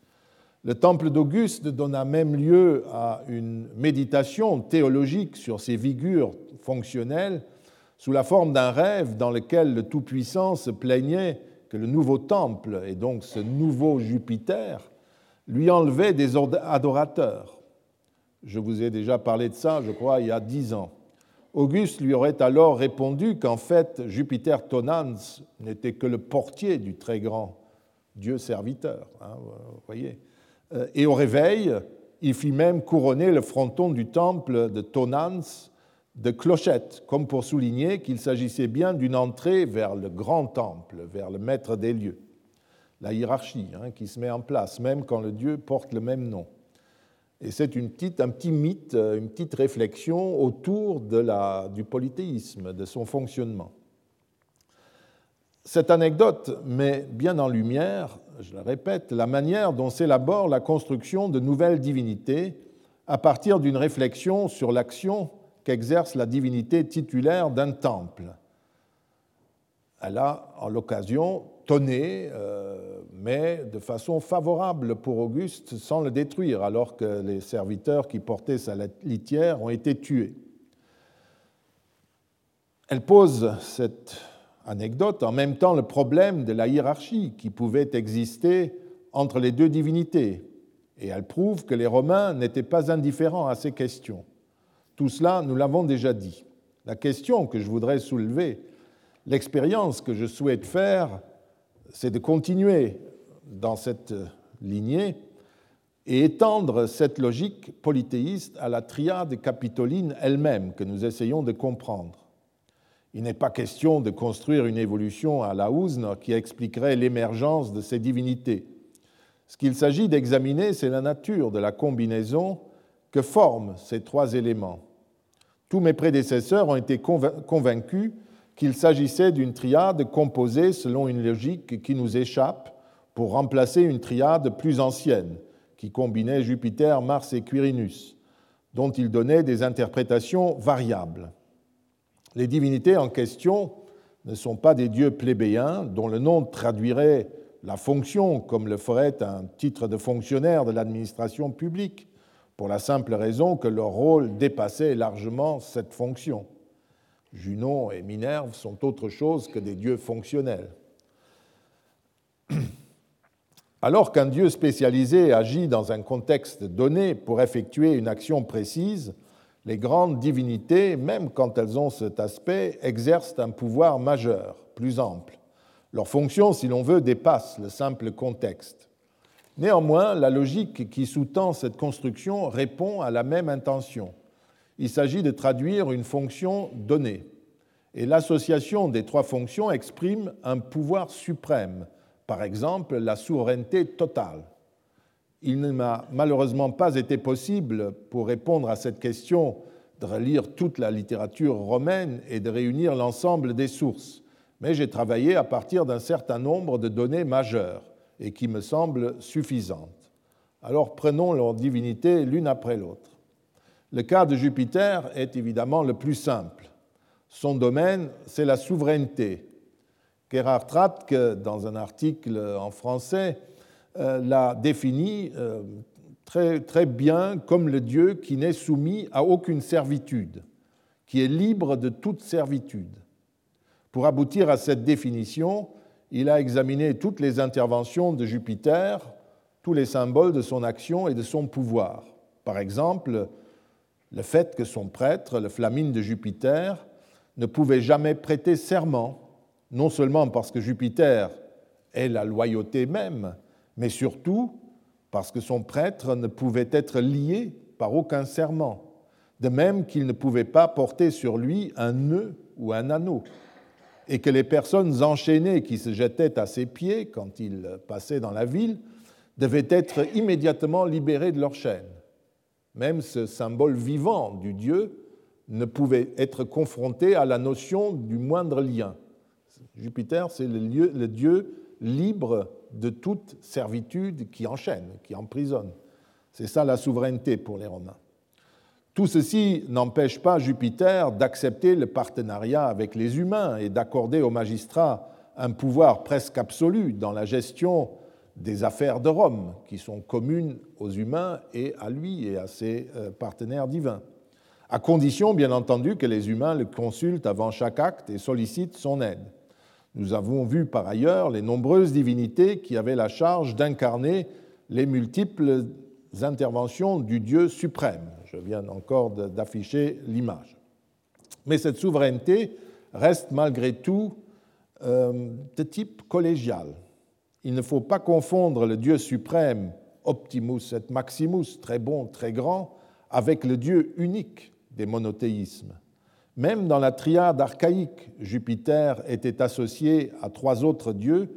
Le temple d'Auguste donna même lieu à une méditation théologique sur ses figures fonctionnelles sous la forme d'un rêve dans lequel le Tout-Puissant se plaignait que le nouveau temple, et donc ce nouveau Jupiter, lui enlevait des adorateurs. Je vous ai déjà parlé de ça, je crois, il y a dix ans. Auguste lui aurait alors répondu qu'en fait, Jupiter Tonans n'était que le portier du très grand Dieu serviteur. Hein, vous voyez. Euh, et au réveil, il fit même couronner le fronton du temple de Tonans de clochettes, comme pour souligner qu'il s'agissait bien d'une entrée vers le grand temple, vers le maître des lieux. La hiérarchie hein, qui se met en place, même quand le Dieu porte le même nom. Et c'est un petit mythe, une petite réflexion autour du polythéisme, de son fonctionnement. Cette anecdote met bien en lumière, je le répète, la manière dont s'élabore la construction de nouvelles divinités à partir d'une réflexion sur l'action qu'exerce la divinité titulaire d'un temple. Elle a, en l'occasion, tonné, euh, mais de façon favorable pour Auguste, sans le détruire, alors que les serviteurs qui portaient sa litière ont été tués. Elle pose cette anecdote en même temps le problème de la hiérarchie qui pouvait exister entre les deux divinités, et elle prouve que les Romains n'étaient pas indifférents à ces questions. Tout cela, nous l'avons déjà dit. La question que je voudrais soulever, l'expérience que je souhaite faire, c'est de continuer dans cette lignée et étendre cette logique polythéiste à la triade capitoline elle-même que nous essayons de comprendre. Il n'est pas question de construire une évolution à la Housne qui expliquerait l'émergence de ces divinités. Ce qu'il s'agit d'examiner, c'est la nature de la combinaison que forment ces trois éléments. Tous mes prédécesseurs ont été convaincus qu'il s'agissait d'une triade composée selon une logique qui nous échappe pour remplacer une triade plus ancienne qui combinait Jupiter, Mars et Quirinus, dont ils donnaient des interprétations variables. Les divinités en question ne sont pas des dieux plébéiens dont le nom traduirait la fonction comme le ferait un titre de fonctionnaire de l'administration publique, pour la simple raison que leur rôle dépassait largement cette fonction. Junon et Minerve sont autre chose que des dieux fonctionnels. Alors qu'un dieu spécialisé agit dans un contexte donné pour effectuer une action précise, les grandes divinités, même quand elles ont cet aspect, exercent un pouvoir majeur, plus ample. Leur fonction, si l'on veut, dépasse le simple contexte. Néanmoins, la logique qui sous-tend cette construction répond à la même intention. Il s'agit de traduire une fonction donnée. Et l'association des trois fonctions exprime un pouvoir suprême, par exemple la souveraineté totale. Il ne m'a malheureusement pas été possible, pour répondre à cette question, de relire toute la littérature romaine et de réunir l'ensemble des sources, mais j'ai travaillé à partir d'un certain nombre de données majeures et qui me semble suffisante. Alors prenons leurs divinités l'une après l'autre. Le cas de Jupiter est évidemment le plus simple. Son domaine, c'est la souveraineté. Gerhard Trattke, dans un article en français, euh, l'a défini euh, très, très bien comme le Dieu qui n'est soumis à aucune servitude, qui est libre de toute servitude. Pour aboutir à cette définition, il a examiné toutes les interventions de Jupiter, tous les symboles de son action et de son pouvoir. Par exemple, le fait que son prêtre, le flamine de Jupiter, ne pouvait jamais prêter serment, non seulement parce que Jupiter est la loyauté même, mais surtout parce que son prêtre ne pouvait être lié par aucun serment, de même qu'il ne pouvait pas porter sur lui un nœud ou un anneau et que les personnes enchaînées qui se jetaient à ses pieds quand il passait dans la ville devaient être immédiatement libérées de leurs chaînes. Même ce symbole vivant du Dieu ne pouvait être confronté à la notion du moindre lien. Jupiter, c'est le, le dieu libre de toute servitude qui enchaîne, qui emprisonne. C'est ça la souveraineté pour les Romains. Tout ceci n'empêche pas Jupiter d'accepter le partenariat avec les humains et d'accorder aux magistrats un pouvoir presque absolu dans la gestion des affaires de Rome, qui sont communes aux humains et à lui et à ses euh, partenaires divins, à condition bien entendu que les humains le consultent avant chaque acte et sollicitent son aide. Nous avons vu par ailleurs les nombreuses divinités qui avaient la charge d'incarner les multiples interventions du Dieu suprême. Je viens encore d'afficher l'image. Mais cette souveraineté reste malgré tout euh, de type collégial. Il ne faut pas confondre le Dieu suprême, Optimus et Maximus, très bon, très grand, avec le Dieu unique des monothéismes. Même dans la triade archaïque, Jupiter était associé à trois autres dieux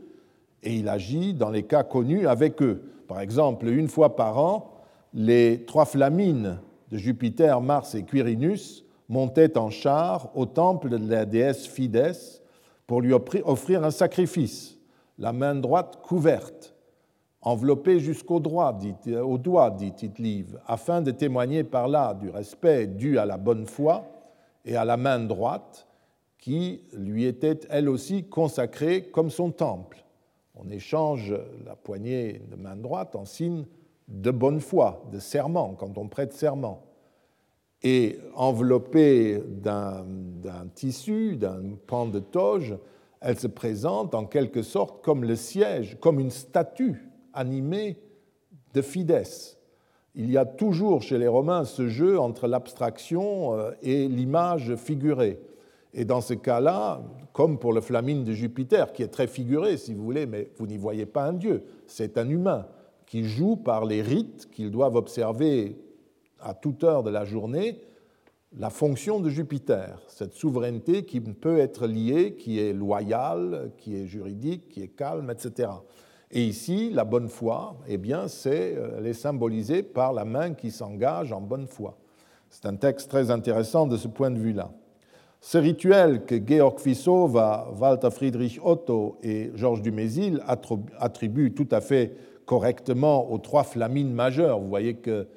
et il agit dans les cas connus avec eux. Par exemple, une fois par an, les trois flamines Jupiter, Mars et Quirinus montaient en char au temple de la déesse Fides pour lui offrir un sacrifice, la main droite couverte, enveloppée jusqu'au doigt, dit, au doigt, dit Tite-Live, afin de témoigner par là du respect dû à la bonne foi et à la main droite, qui lui était elle aussi consacrée comme son temple. On échange la poignée de main droite en signe de bonne foi, de serment, quand on prête serment. Et enveloppée d'un tissu, d'un pan de toge, elle se présente en quelque sorte comme le siège, comme une statue animée de Fidès, il y a toujours chez les Romains ce jeu entre l'abstraction euh, et l'image figurée. Et dans ce cas-là, comme pour le flamine de Jupiter, qui est très figuré, si vous voulez, mais vous n'y voyez pas un dieu, c'est un humain qui joue par les rites qu'ils doivent observer à toute heure de la journée la fonction de Jupiter, cette souveraineté qui peut être liée, qui est loyale, qui est juridique, qui est calme, etc. Et ici, la bonne foi, eh bien, c'est, euh, elle est symbolisée par la main qui s'engage en bonne foi. C'est un texte très intéressant de ce point de vue-là. Ce rituel que Georg Fissova, Walter Friedrich Otto et Georges Dumézil attribuent tout à fait correctement aux trois flamines majeures. Vous voyez que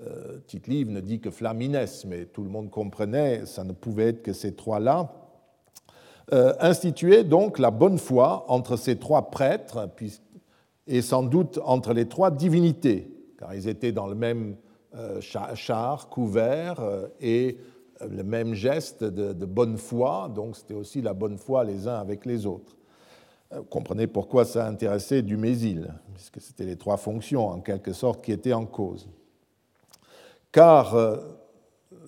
euh, Tite-Live ne dit que flamines, mais tout le monde comprenait, ça ne pouvait être que ces trois-là. Euh, instituer donc la bonne foi entre ces trois prêtres, et sans doute entre les trois divinités, car ils étaient dans le même euh, char couvert euh, et le même geste de, bonne foi, donc c'était aussi la bonne foi les uns avec les autres. Vous comprenez pourquoi ça intéressait Dumézil, puisque c'était les trois fonctions en quelque sorte qui étaient en cause. Car,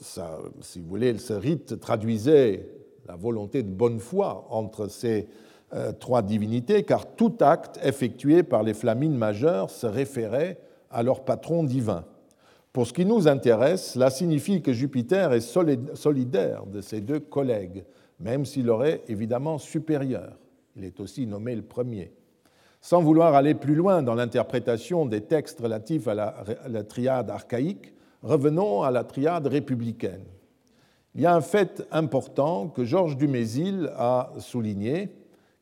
ça, si vous voulez, ce rite traduisait la volonté de bonne foi entre ces euh, trois divinités, car tout acte effectué par les flamines majeures se référait à leur patron divin. Pour ce qui nous intéresse, cela signifie que Jupiter est solidaire de ses deux collègues, même s'il aurait évidemment supérieur. Il est aussi nommé le premier. Sans vouloir aller plus loin dans l'interprétation des textes relatifs à la, triade archaïque, revenons à la triade républicaine. Il y a un fait important que Georges Dumézil a souligné,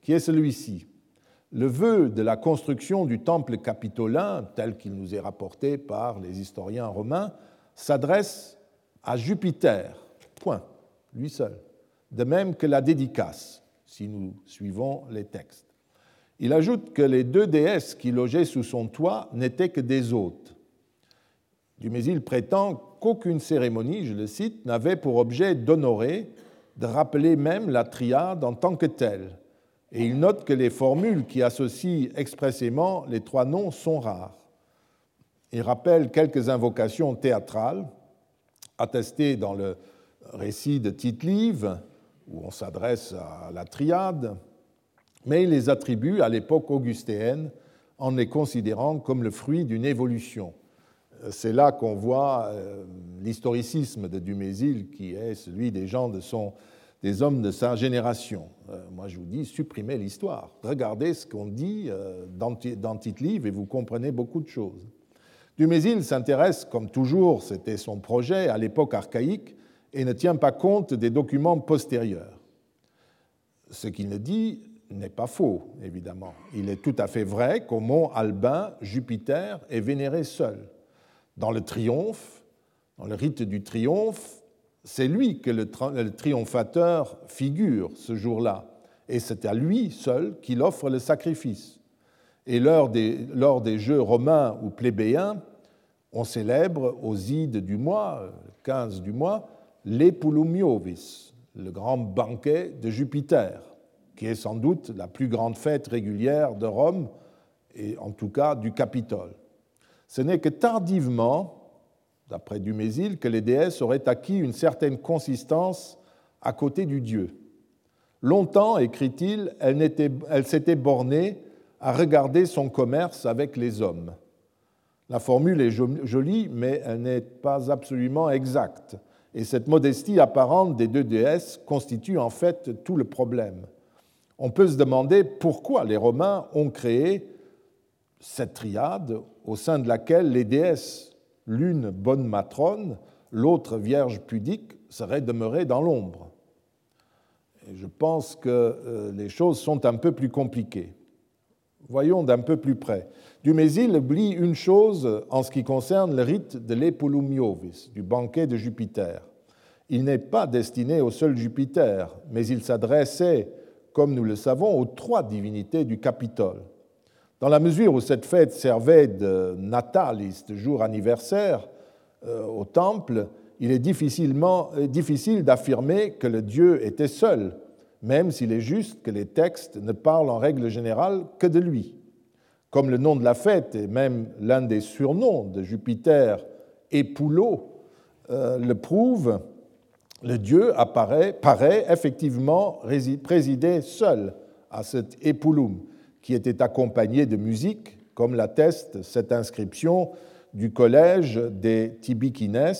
qui est celui-ci. Le vœu de la construction du temple capitolin, tel qu'il nous est rapporté par les historiens romains, s'adresse à Jupiter, point, lui seul, de même que la dédicace, si nous suivons les textes. Il ajoute que les deux déesses qui logeaient sous son toit n'étaient que des hôtes. Dumézil prétend qu'aucune cérémonie, je le cite, n'avait pour objet d'honorer, de rappeler même la triade en tant que telle, et il note que les formules qui associent expressément les trois noms sont rares. Il rappelle quelques invocations théâtrales attestées dans le récit de Tite-Live, où on s'adresse à la triade, mais il les attribue à l'époque augustéenne en les considérant comme le fruit d'une évolution. C'est là qu'on voit euh, l'historicisme de Dumézil, qui est celui des gens de son des hommes de sa génération. Euh, moi, je vous dis, supprimez l'histoire. Regardez ce qu'on dit euh, dans, dans et vous comprenez beaucoup de choses. Dumézil s'intéresse, comme toujours, c'était son projet à l'époque archaïque, et ne tient pas compte des documents postérieurs. Ce qu'il ne dit n'est pas faux, évidemment. Il est tout à fait vrai qu'au mont Albin, Jupiter est vénéré seul. Dans le triomphe, dans le rite du triomphe, c'est lui que le, triomphateur figure ce jour-là, et c'est à lui seul qu'il offre le sacrifice. Et lors des, lors des jeux romains ou plébéiens, on célèbre aux ides du mois, le 15 du mois, l'Epulumiovis, le grand banquet de Jupiter, qui est sans doute la plus grande fête régulière de Rome, et en tout cas du Capitole. Ce n'est que tardivement, d'après Dumézil, que les déesses auraient acquis une certaine consistance à côté du dieu. Longtemps, écrit-il, elle, s'était bornée à regarder son commerce avec les hommes. La formule est jolie, mais elle n'est pas absolument exacte. Et cette modestie apparente des deux déesses constitue en fait tout le problème. On peut se demander pourquoi les Romains ont créé cette triade au sein de laquelle les déesses l'une bonne matrone, l'autre vierge pudique, serait demeurée dans l'ombre. je pense que euh, les choses sont un peu plus compliquées. Voyons d'un peu plus près. Dumézil oublie une chose en ce qui concerne le rite de l'Epulumiovis, du banquet de Jupiter. Il n'est pas destiné au seul Jupiter, mais il s'adressait, comme nous le savons, aux trois divinités du Capitole. Dans la mesure où cette fête servait de natalis, de jour anniversaire, euh, au temple, il est difficilement, euh, difficile d'affirmer que le Dieu était seul, même s'il est juste que les textes ne parlent en règle générale que de lui. Comme le nom de la fête est même l'un des surnoms de Jupiter, Epoulo, euh, le prouve, le Dieu apparaît, paraît effectivement présider seul à cet Epoulum qui était accompagné de musique, comme l'atteste cette inscription du collège des Tibikines,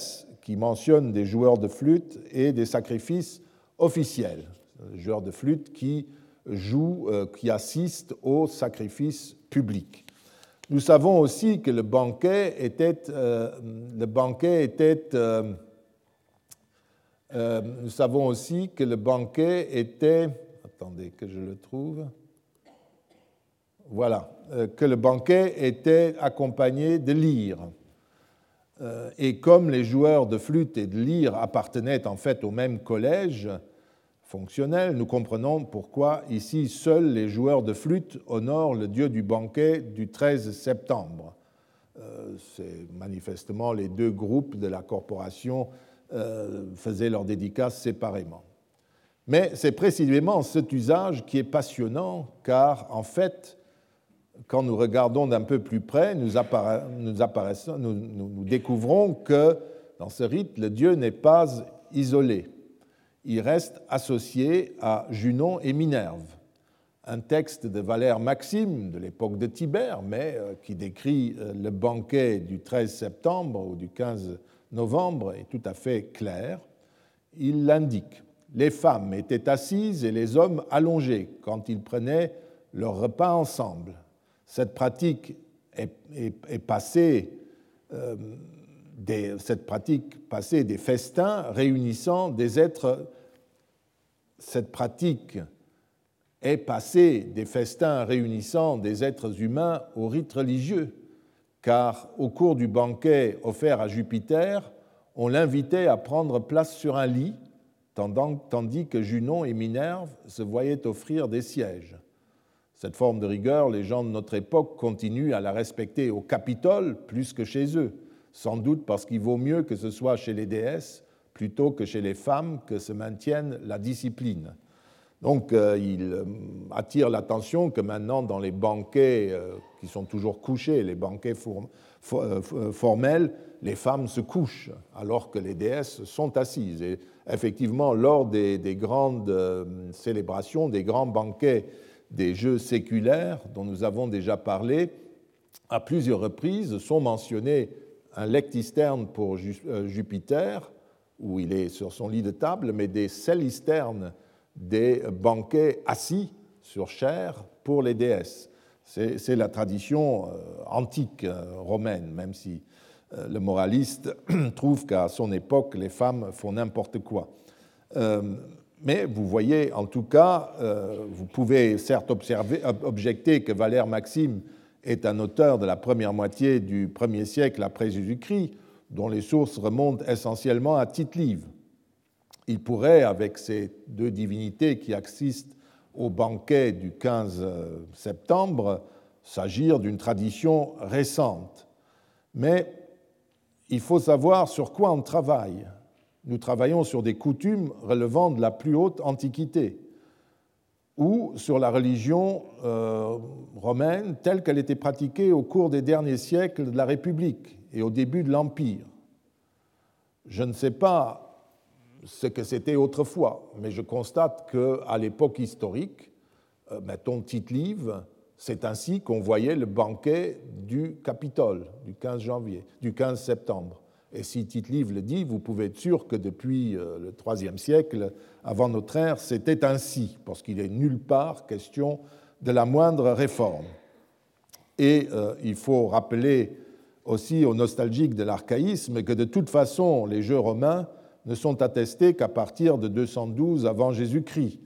qui mentionne des joueurs de flûte et des sacrifices officiels. Joueurs de flûte qui jouent, euh, qui assistent aux sacrifices publics. Nous savons aussi que le banquet était, euh, le banquet était euh, nous savons aussi que le banquet était, attendez que je le trouve, voilà, euh, que le banquet était accompagné de lyres. Euh, et comme les joueurs de flûte et de lyre appartenaient en fait au même collège nous comprenons pourquoi ici seuls les joueurs de flûte honorent le dieu du banquet du 13 septembre. Euh, c'est manifestement les deux groupes de la corporation faisaient leurs dédicaces séparément. Mais c'est précisément cet usage qui est passionnant, car en fait, quand nous regardons d'un peu plus près, nous, nous, découvrons que dans ce rite, le dieu n'est pas isolé. Il reste associé à Junon et Minerve. Un texte de Valère Maxime de l'époque de Tibère, mais euh, qui décrit euh, le banquet du 13 septembre ou du 15 novembre, est tout à fait clair. Il l'indique. Les femmes étaient assises et les hommes allongés quand ils prenaient leur repas ensemble cette pratique est, passée, euh, cette pratique passée des festins réunissant des êtres, cette pratique est passée des festins réunissant des êtres humains au rite religieux, car au cours du banquet offert à Jupiter, on l'invitait à prendre place sur un lit, tandis que Junon et Minerve se voyaient offrir des sièges. Cette forme de rigueur, les gens de notre époque continuent à la respecter au Capitole plus que chez eux, sans doute parce qu'il vaut mieux que ce soit chez les déesses plutôt que chez les femmes que se maintienne la discipline. Donc euh, il euh, attire l'attention que maintenant dans les banquets euh, qui sont toujours couchés, les banquets formels, les femmes se couchent alors que les déesses sont assises. Et effectivement, lors des grandes célébrations, des grands banquets des jeux séculaires dont nous avons déjà parlé, à plusieurs reprises sont mentionnés un lectisterne pour euh, Jupiter, où il est sur son lit de table, mais des célisternes, des banquets assis sur chair pour les déesses. C'est la tradition euh, antique euh, romaine, même si le moraliste trouve qu'à son époque, les femmes font n'importe quoi Mais vous voyez, en tout cas, euh, vous pouvez certes observer, objecter que Valère Maxime est un auteur de la première moitié du 1er siècle après Jésus-Christ, dont les sources remontent essentiellement à Tite-Live. Il pourrait, avec ces deux divinités qui assistent au banquet du 15 euh, septembre, s'agir d'une tradition récente. Mais il faut savoir sur quoi on travaille. Nous travaillons sur des coutumes relevant de la plus haute antiquité ou sur la religion euh, romaine telle qu'elle était pratiquée au cours des derniers siècles de la République et au début de l'Empire. Je ne sais pas ce que c'était autrefois, mais je constate qu'à l'époque historique, euh, mettons Tite-Live, c'est ainsi qu'on voyait le banquet du Capitole du 15 janvier, du 15 septembre. Et si Tite-Live le dit, vous pouvez être sûr que depuis euh, le IIIe siècle, avant notre ère, c'était ainsi, parce qu'il n'est nulle part question de la moindre réforme. Et euh, il faut rappeler aussi aux nostalgiques de l'archaïsme que de toute façon, les jeux romains ne sont attestés qu'à partir de 212 avant Jésus-Christ,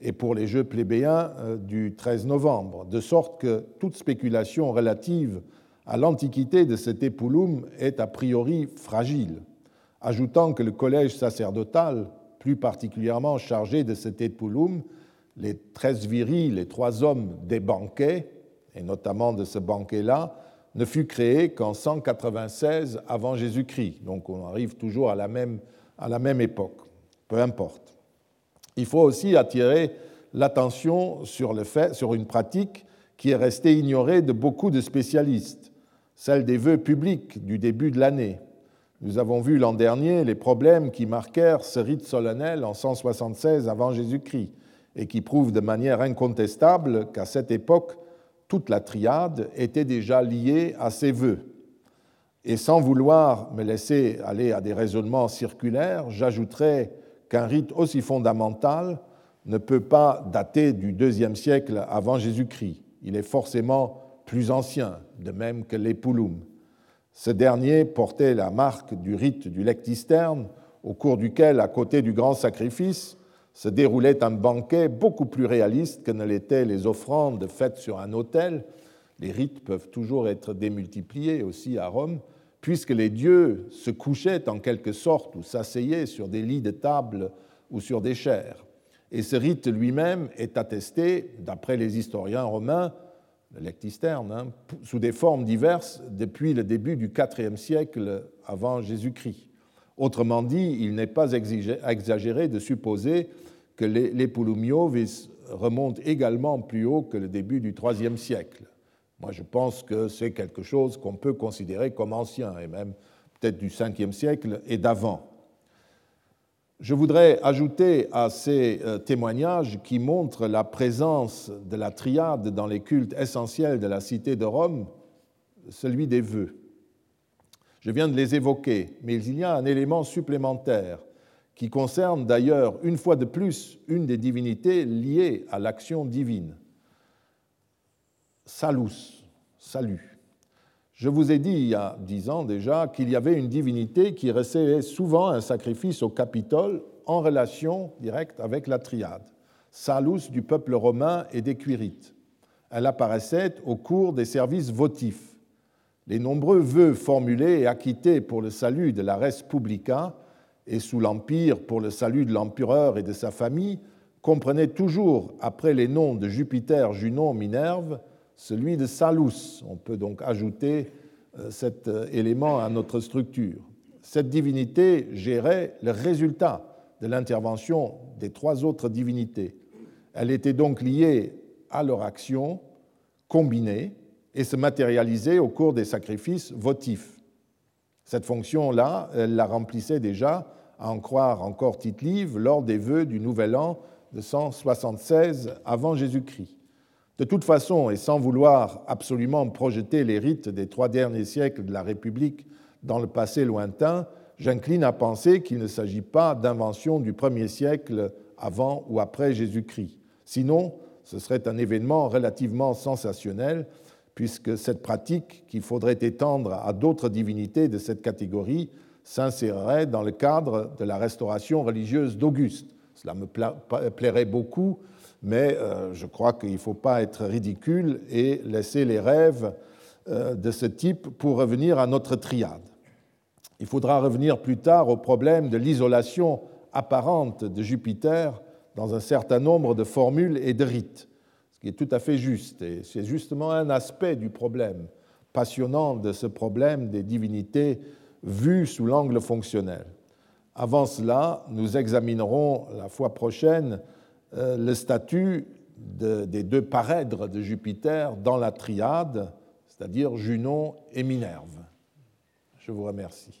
et pour les jeux plébéiens euh, du 13 novembre, de sorte que toute spéculation relative à l'antiquité de cet épouloum est a priori fragile, ajoutant que le collège sacerdotal, plus particulièrement chargé de cet épouloum, les treize viris, les trois hommes des banquets, et notamment de ce banquet-là, ne fut créé qu'en 196 avant Jésus-Christ. Donc on arrive toujours à la même, à la même époque. Peu importe. Il faut aussi attirer l'attention sur, sur une pratique qui est restée ignorée de beaucoup de spécialistes celle des vœux publics du début de l'année. Nous avons vu l'an dernier les problèmes qui marquèrent ce rite solennel en 176 avant Jésus-Christ et qui prouvent de manière incontestable qu'à cette époque, toute la triade était déjà liée à ces vœux. Et sans vouloir me laisser aller à des raisonnements circulaires, j'ajouterai qu'un rite aussi fondamental ne peut pas dater du deuxième siècle avant Jésus-Christ. Il est forcément plus ancien, de même que l'épouloum. Ce dernier portait la marque du rite du lectisterne, au cours duquel, à côté du grand sacrifice, se déroulait un banquet beaucoup plus réaliste que ne l'étaient les offrandes faites sur un autel. Les rites peuvent toujours être démultipliés aussi à Rome, puisque les dieux se couchaient en quelque sorte ou s'asseyaient sur des lits de table ou sur des chairs. Et ce rite lui-même est attesté, d'après les historiens romains, le lectisterne, hein, sous des formes diverses depuis le début du IVe siècle avant Jésus-Christ. Autrement dit, il n'est pas exagéré de supposer que l'Epulumiovis remonte également plus haut que le début du IIIe siècle. Moi, je pense que c'est quelque chose qu'on peut considérer comme ancien, et même peut-être du Ve siècle et d'avant. Je voudrais ajouter à ces euh, témoignages qui montrent la présence de la triade dans les cultes essentiels de la cité de Rome, celui des vœux. Je viens de les évoquer, mais il y a un élément supplémentaire qui concerne d'ailleurs une fois de plus une des divinités liées à l'action divine. Salus, salut. Je vous ai dit il y a dix ans déjà qu'il y avait une divinité qui recevait souvent un sacrifice au Capitole en relation directe avec la triade, Salus du peuple romain et des Quirites. Elle apparaissait au cours des services votifs. Les nombreux vœux formulés et acquittés pour le salut de la res publica et sous l'Empire pour le salut de l'empereur et de sa famille comprenaient toujours, après les noms de Jupiter, Junon, Minerve, celui de Salus. On peut donc ajouter euh, cet euh, élément à notre structure. Cette divinité gérait le résultat de l'intervention des trois autres divinités. Elle était donc liée à leur action combinée et se matérialisait au cours des sacrifices votifs. Cette fonction-là, elle la remplissait déjà, à en croire encore Tite-Live, lors des vœux du Nouvel An de 176 avant Jésus-Christ. De toute façon, et sans vouloir absolument projeter les rites des trois derniers siècles de la République dans le passé lointain, j'incline à penser qu'il ne s'agit pas d'invention du premier siècle avant ou après Jésus-Christ. Sinon, ce serait un événement relativement sensationnel, puisque cette pratique, qu'il faudrait étendre à d'autres divinités de cette catégorie, s'insérerait dans le cadre de la restauration religieuse d'Auguste, Cela me plairait beaucoup, mais euh, je crois qu'il ne faut pas être ridicule et laisser les rêves euh, de ce type pour revenir à notre triade. Il faudra revenir plus tard au problème de l'isolation apparente de Jupiter dans un certain nombre de formules et de rites, qui est tout à fait juste. Et c'est justement un aspect du problème passionnant de ce problème des divinités vues sous l'angle fonctionnel. Avant cela, nous examinerons la fois prochaine euh, le statut des deux parèdres de Jupiter dans la triade, c'est-à-dire Junon et Minerve. Je vous remercie.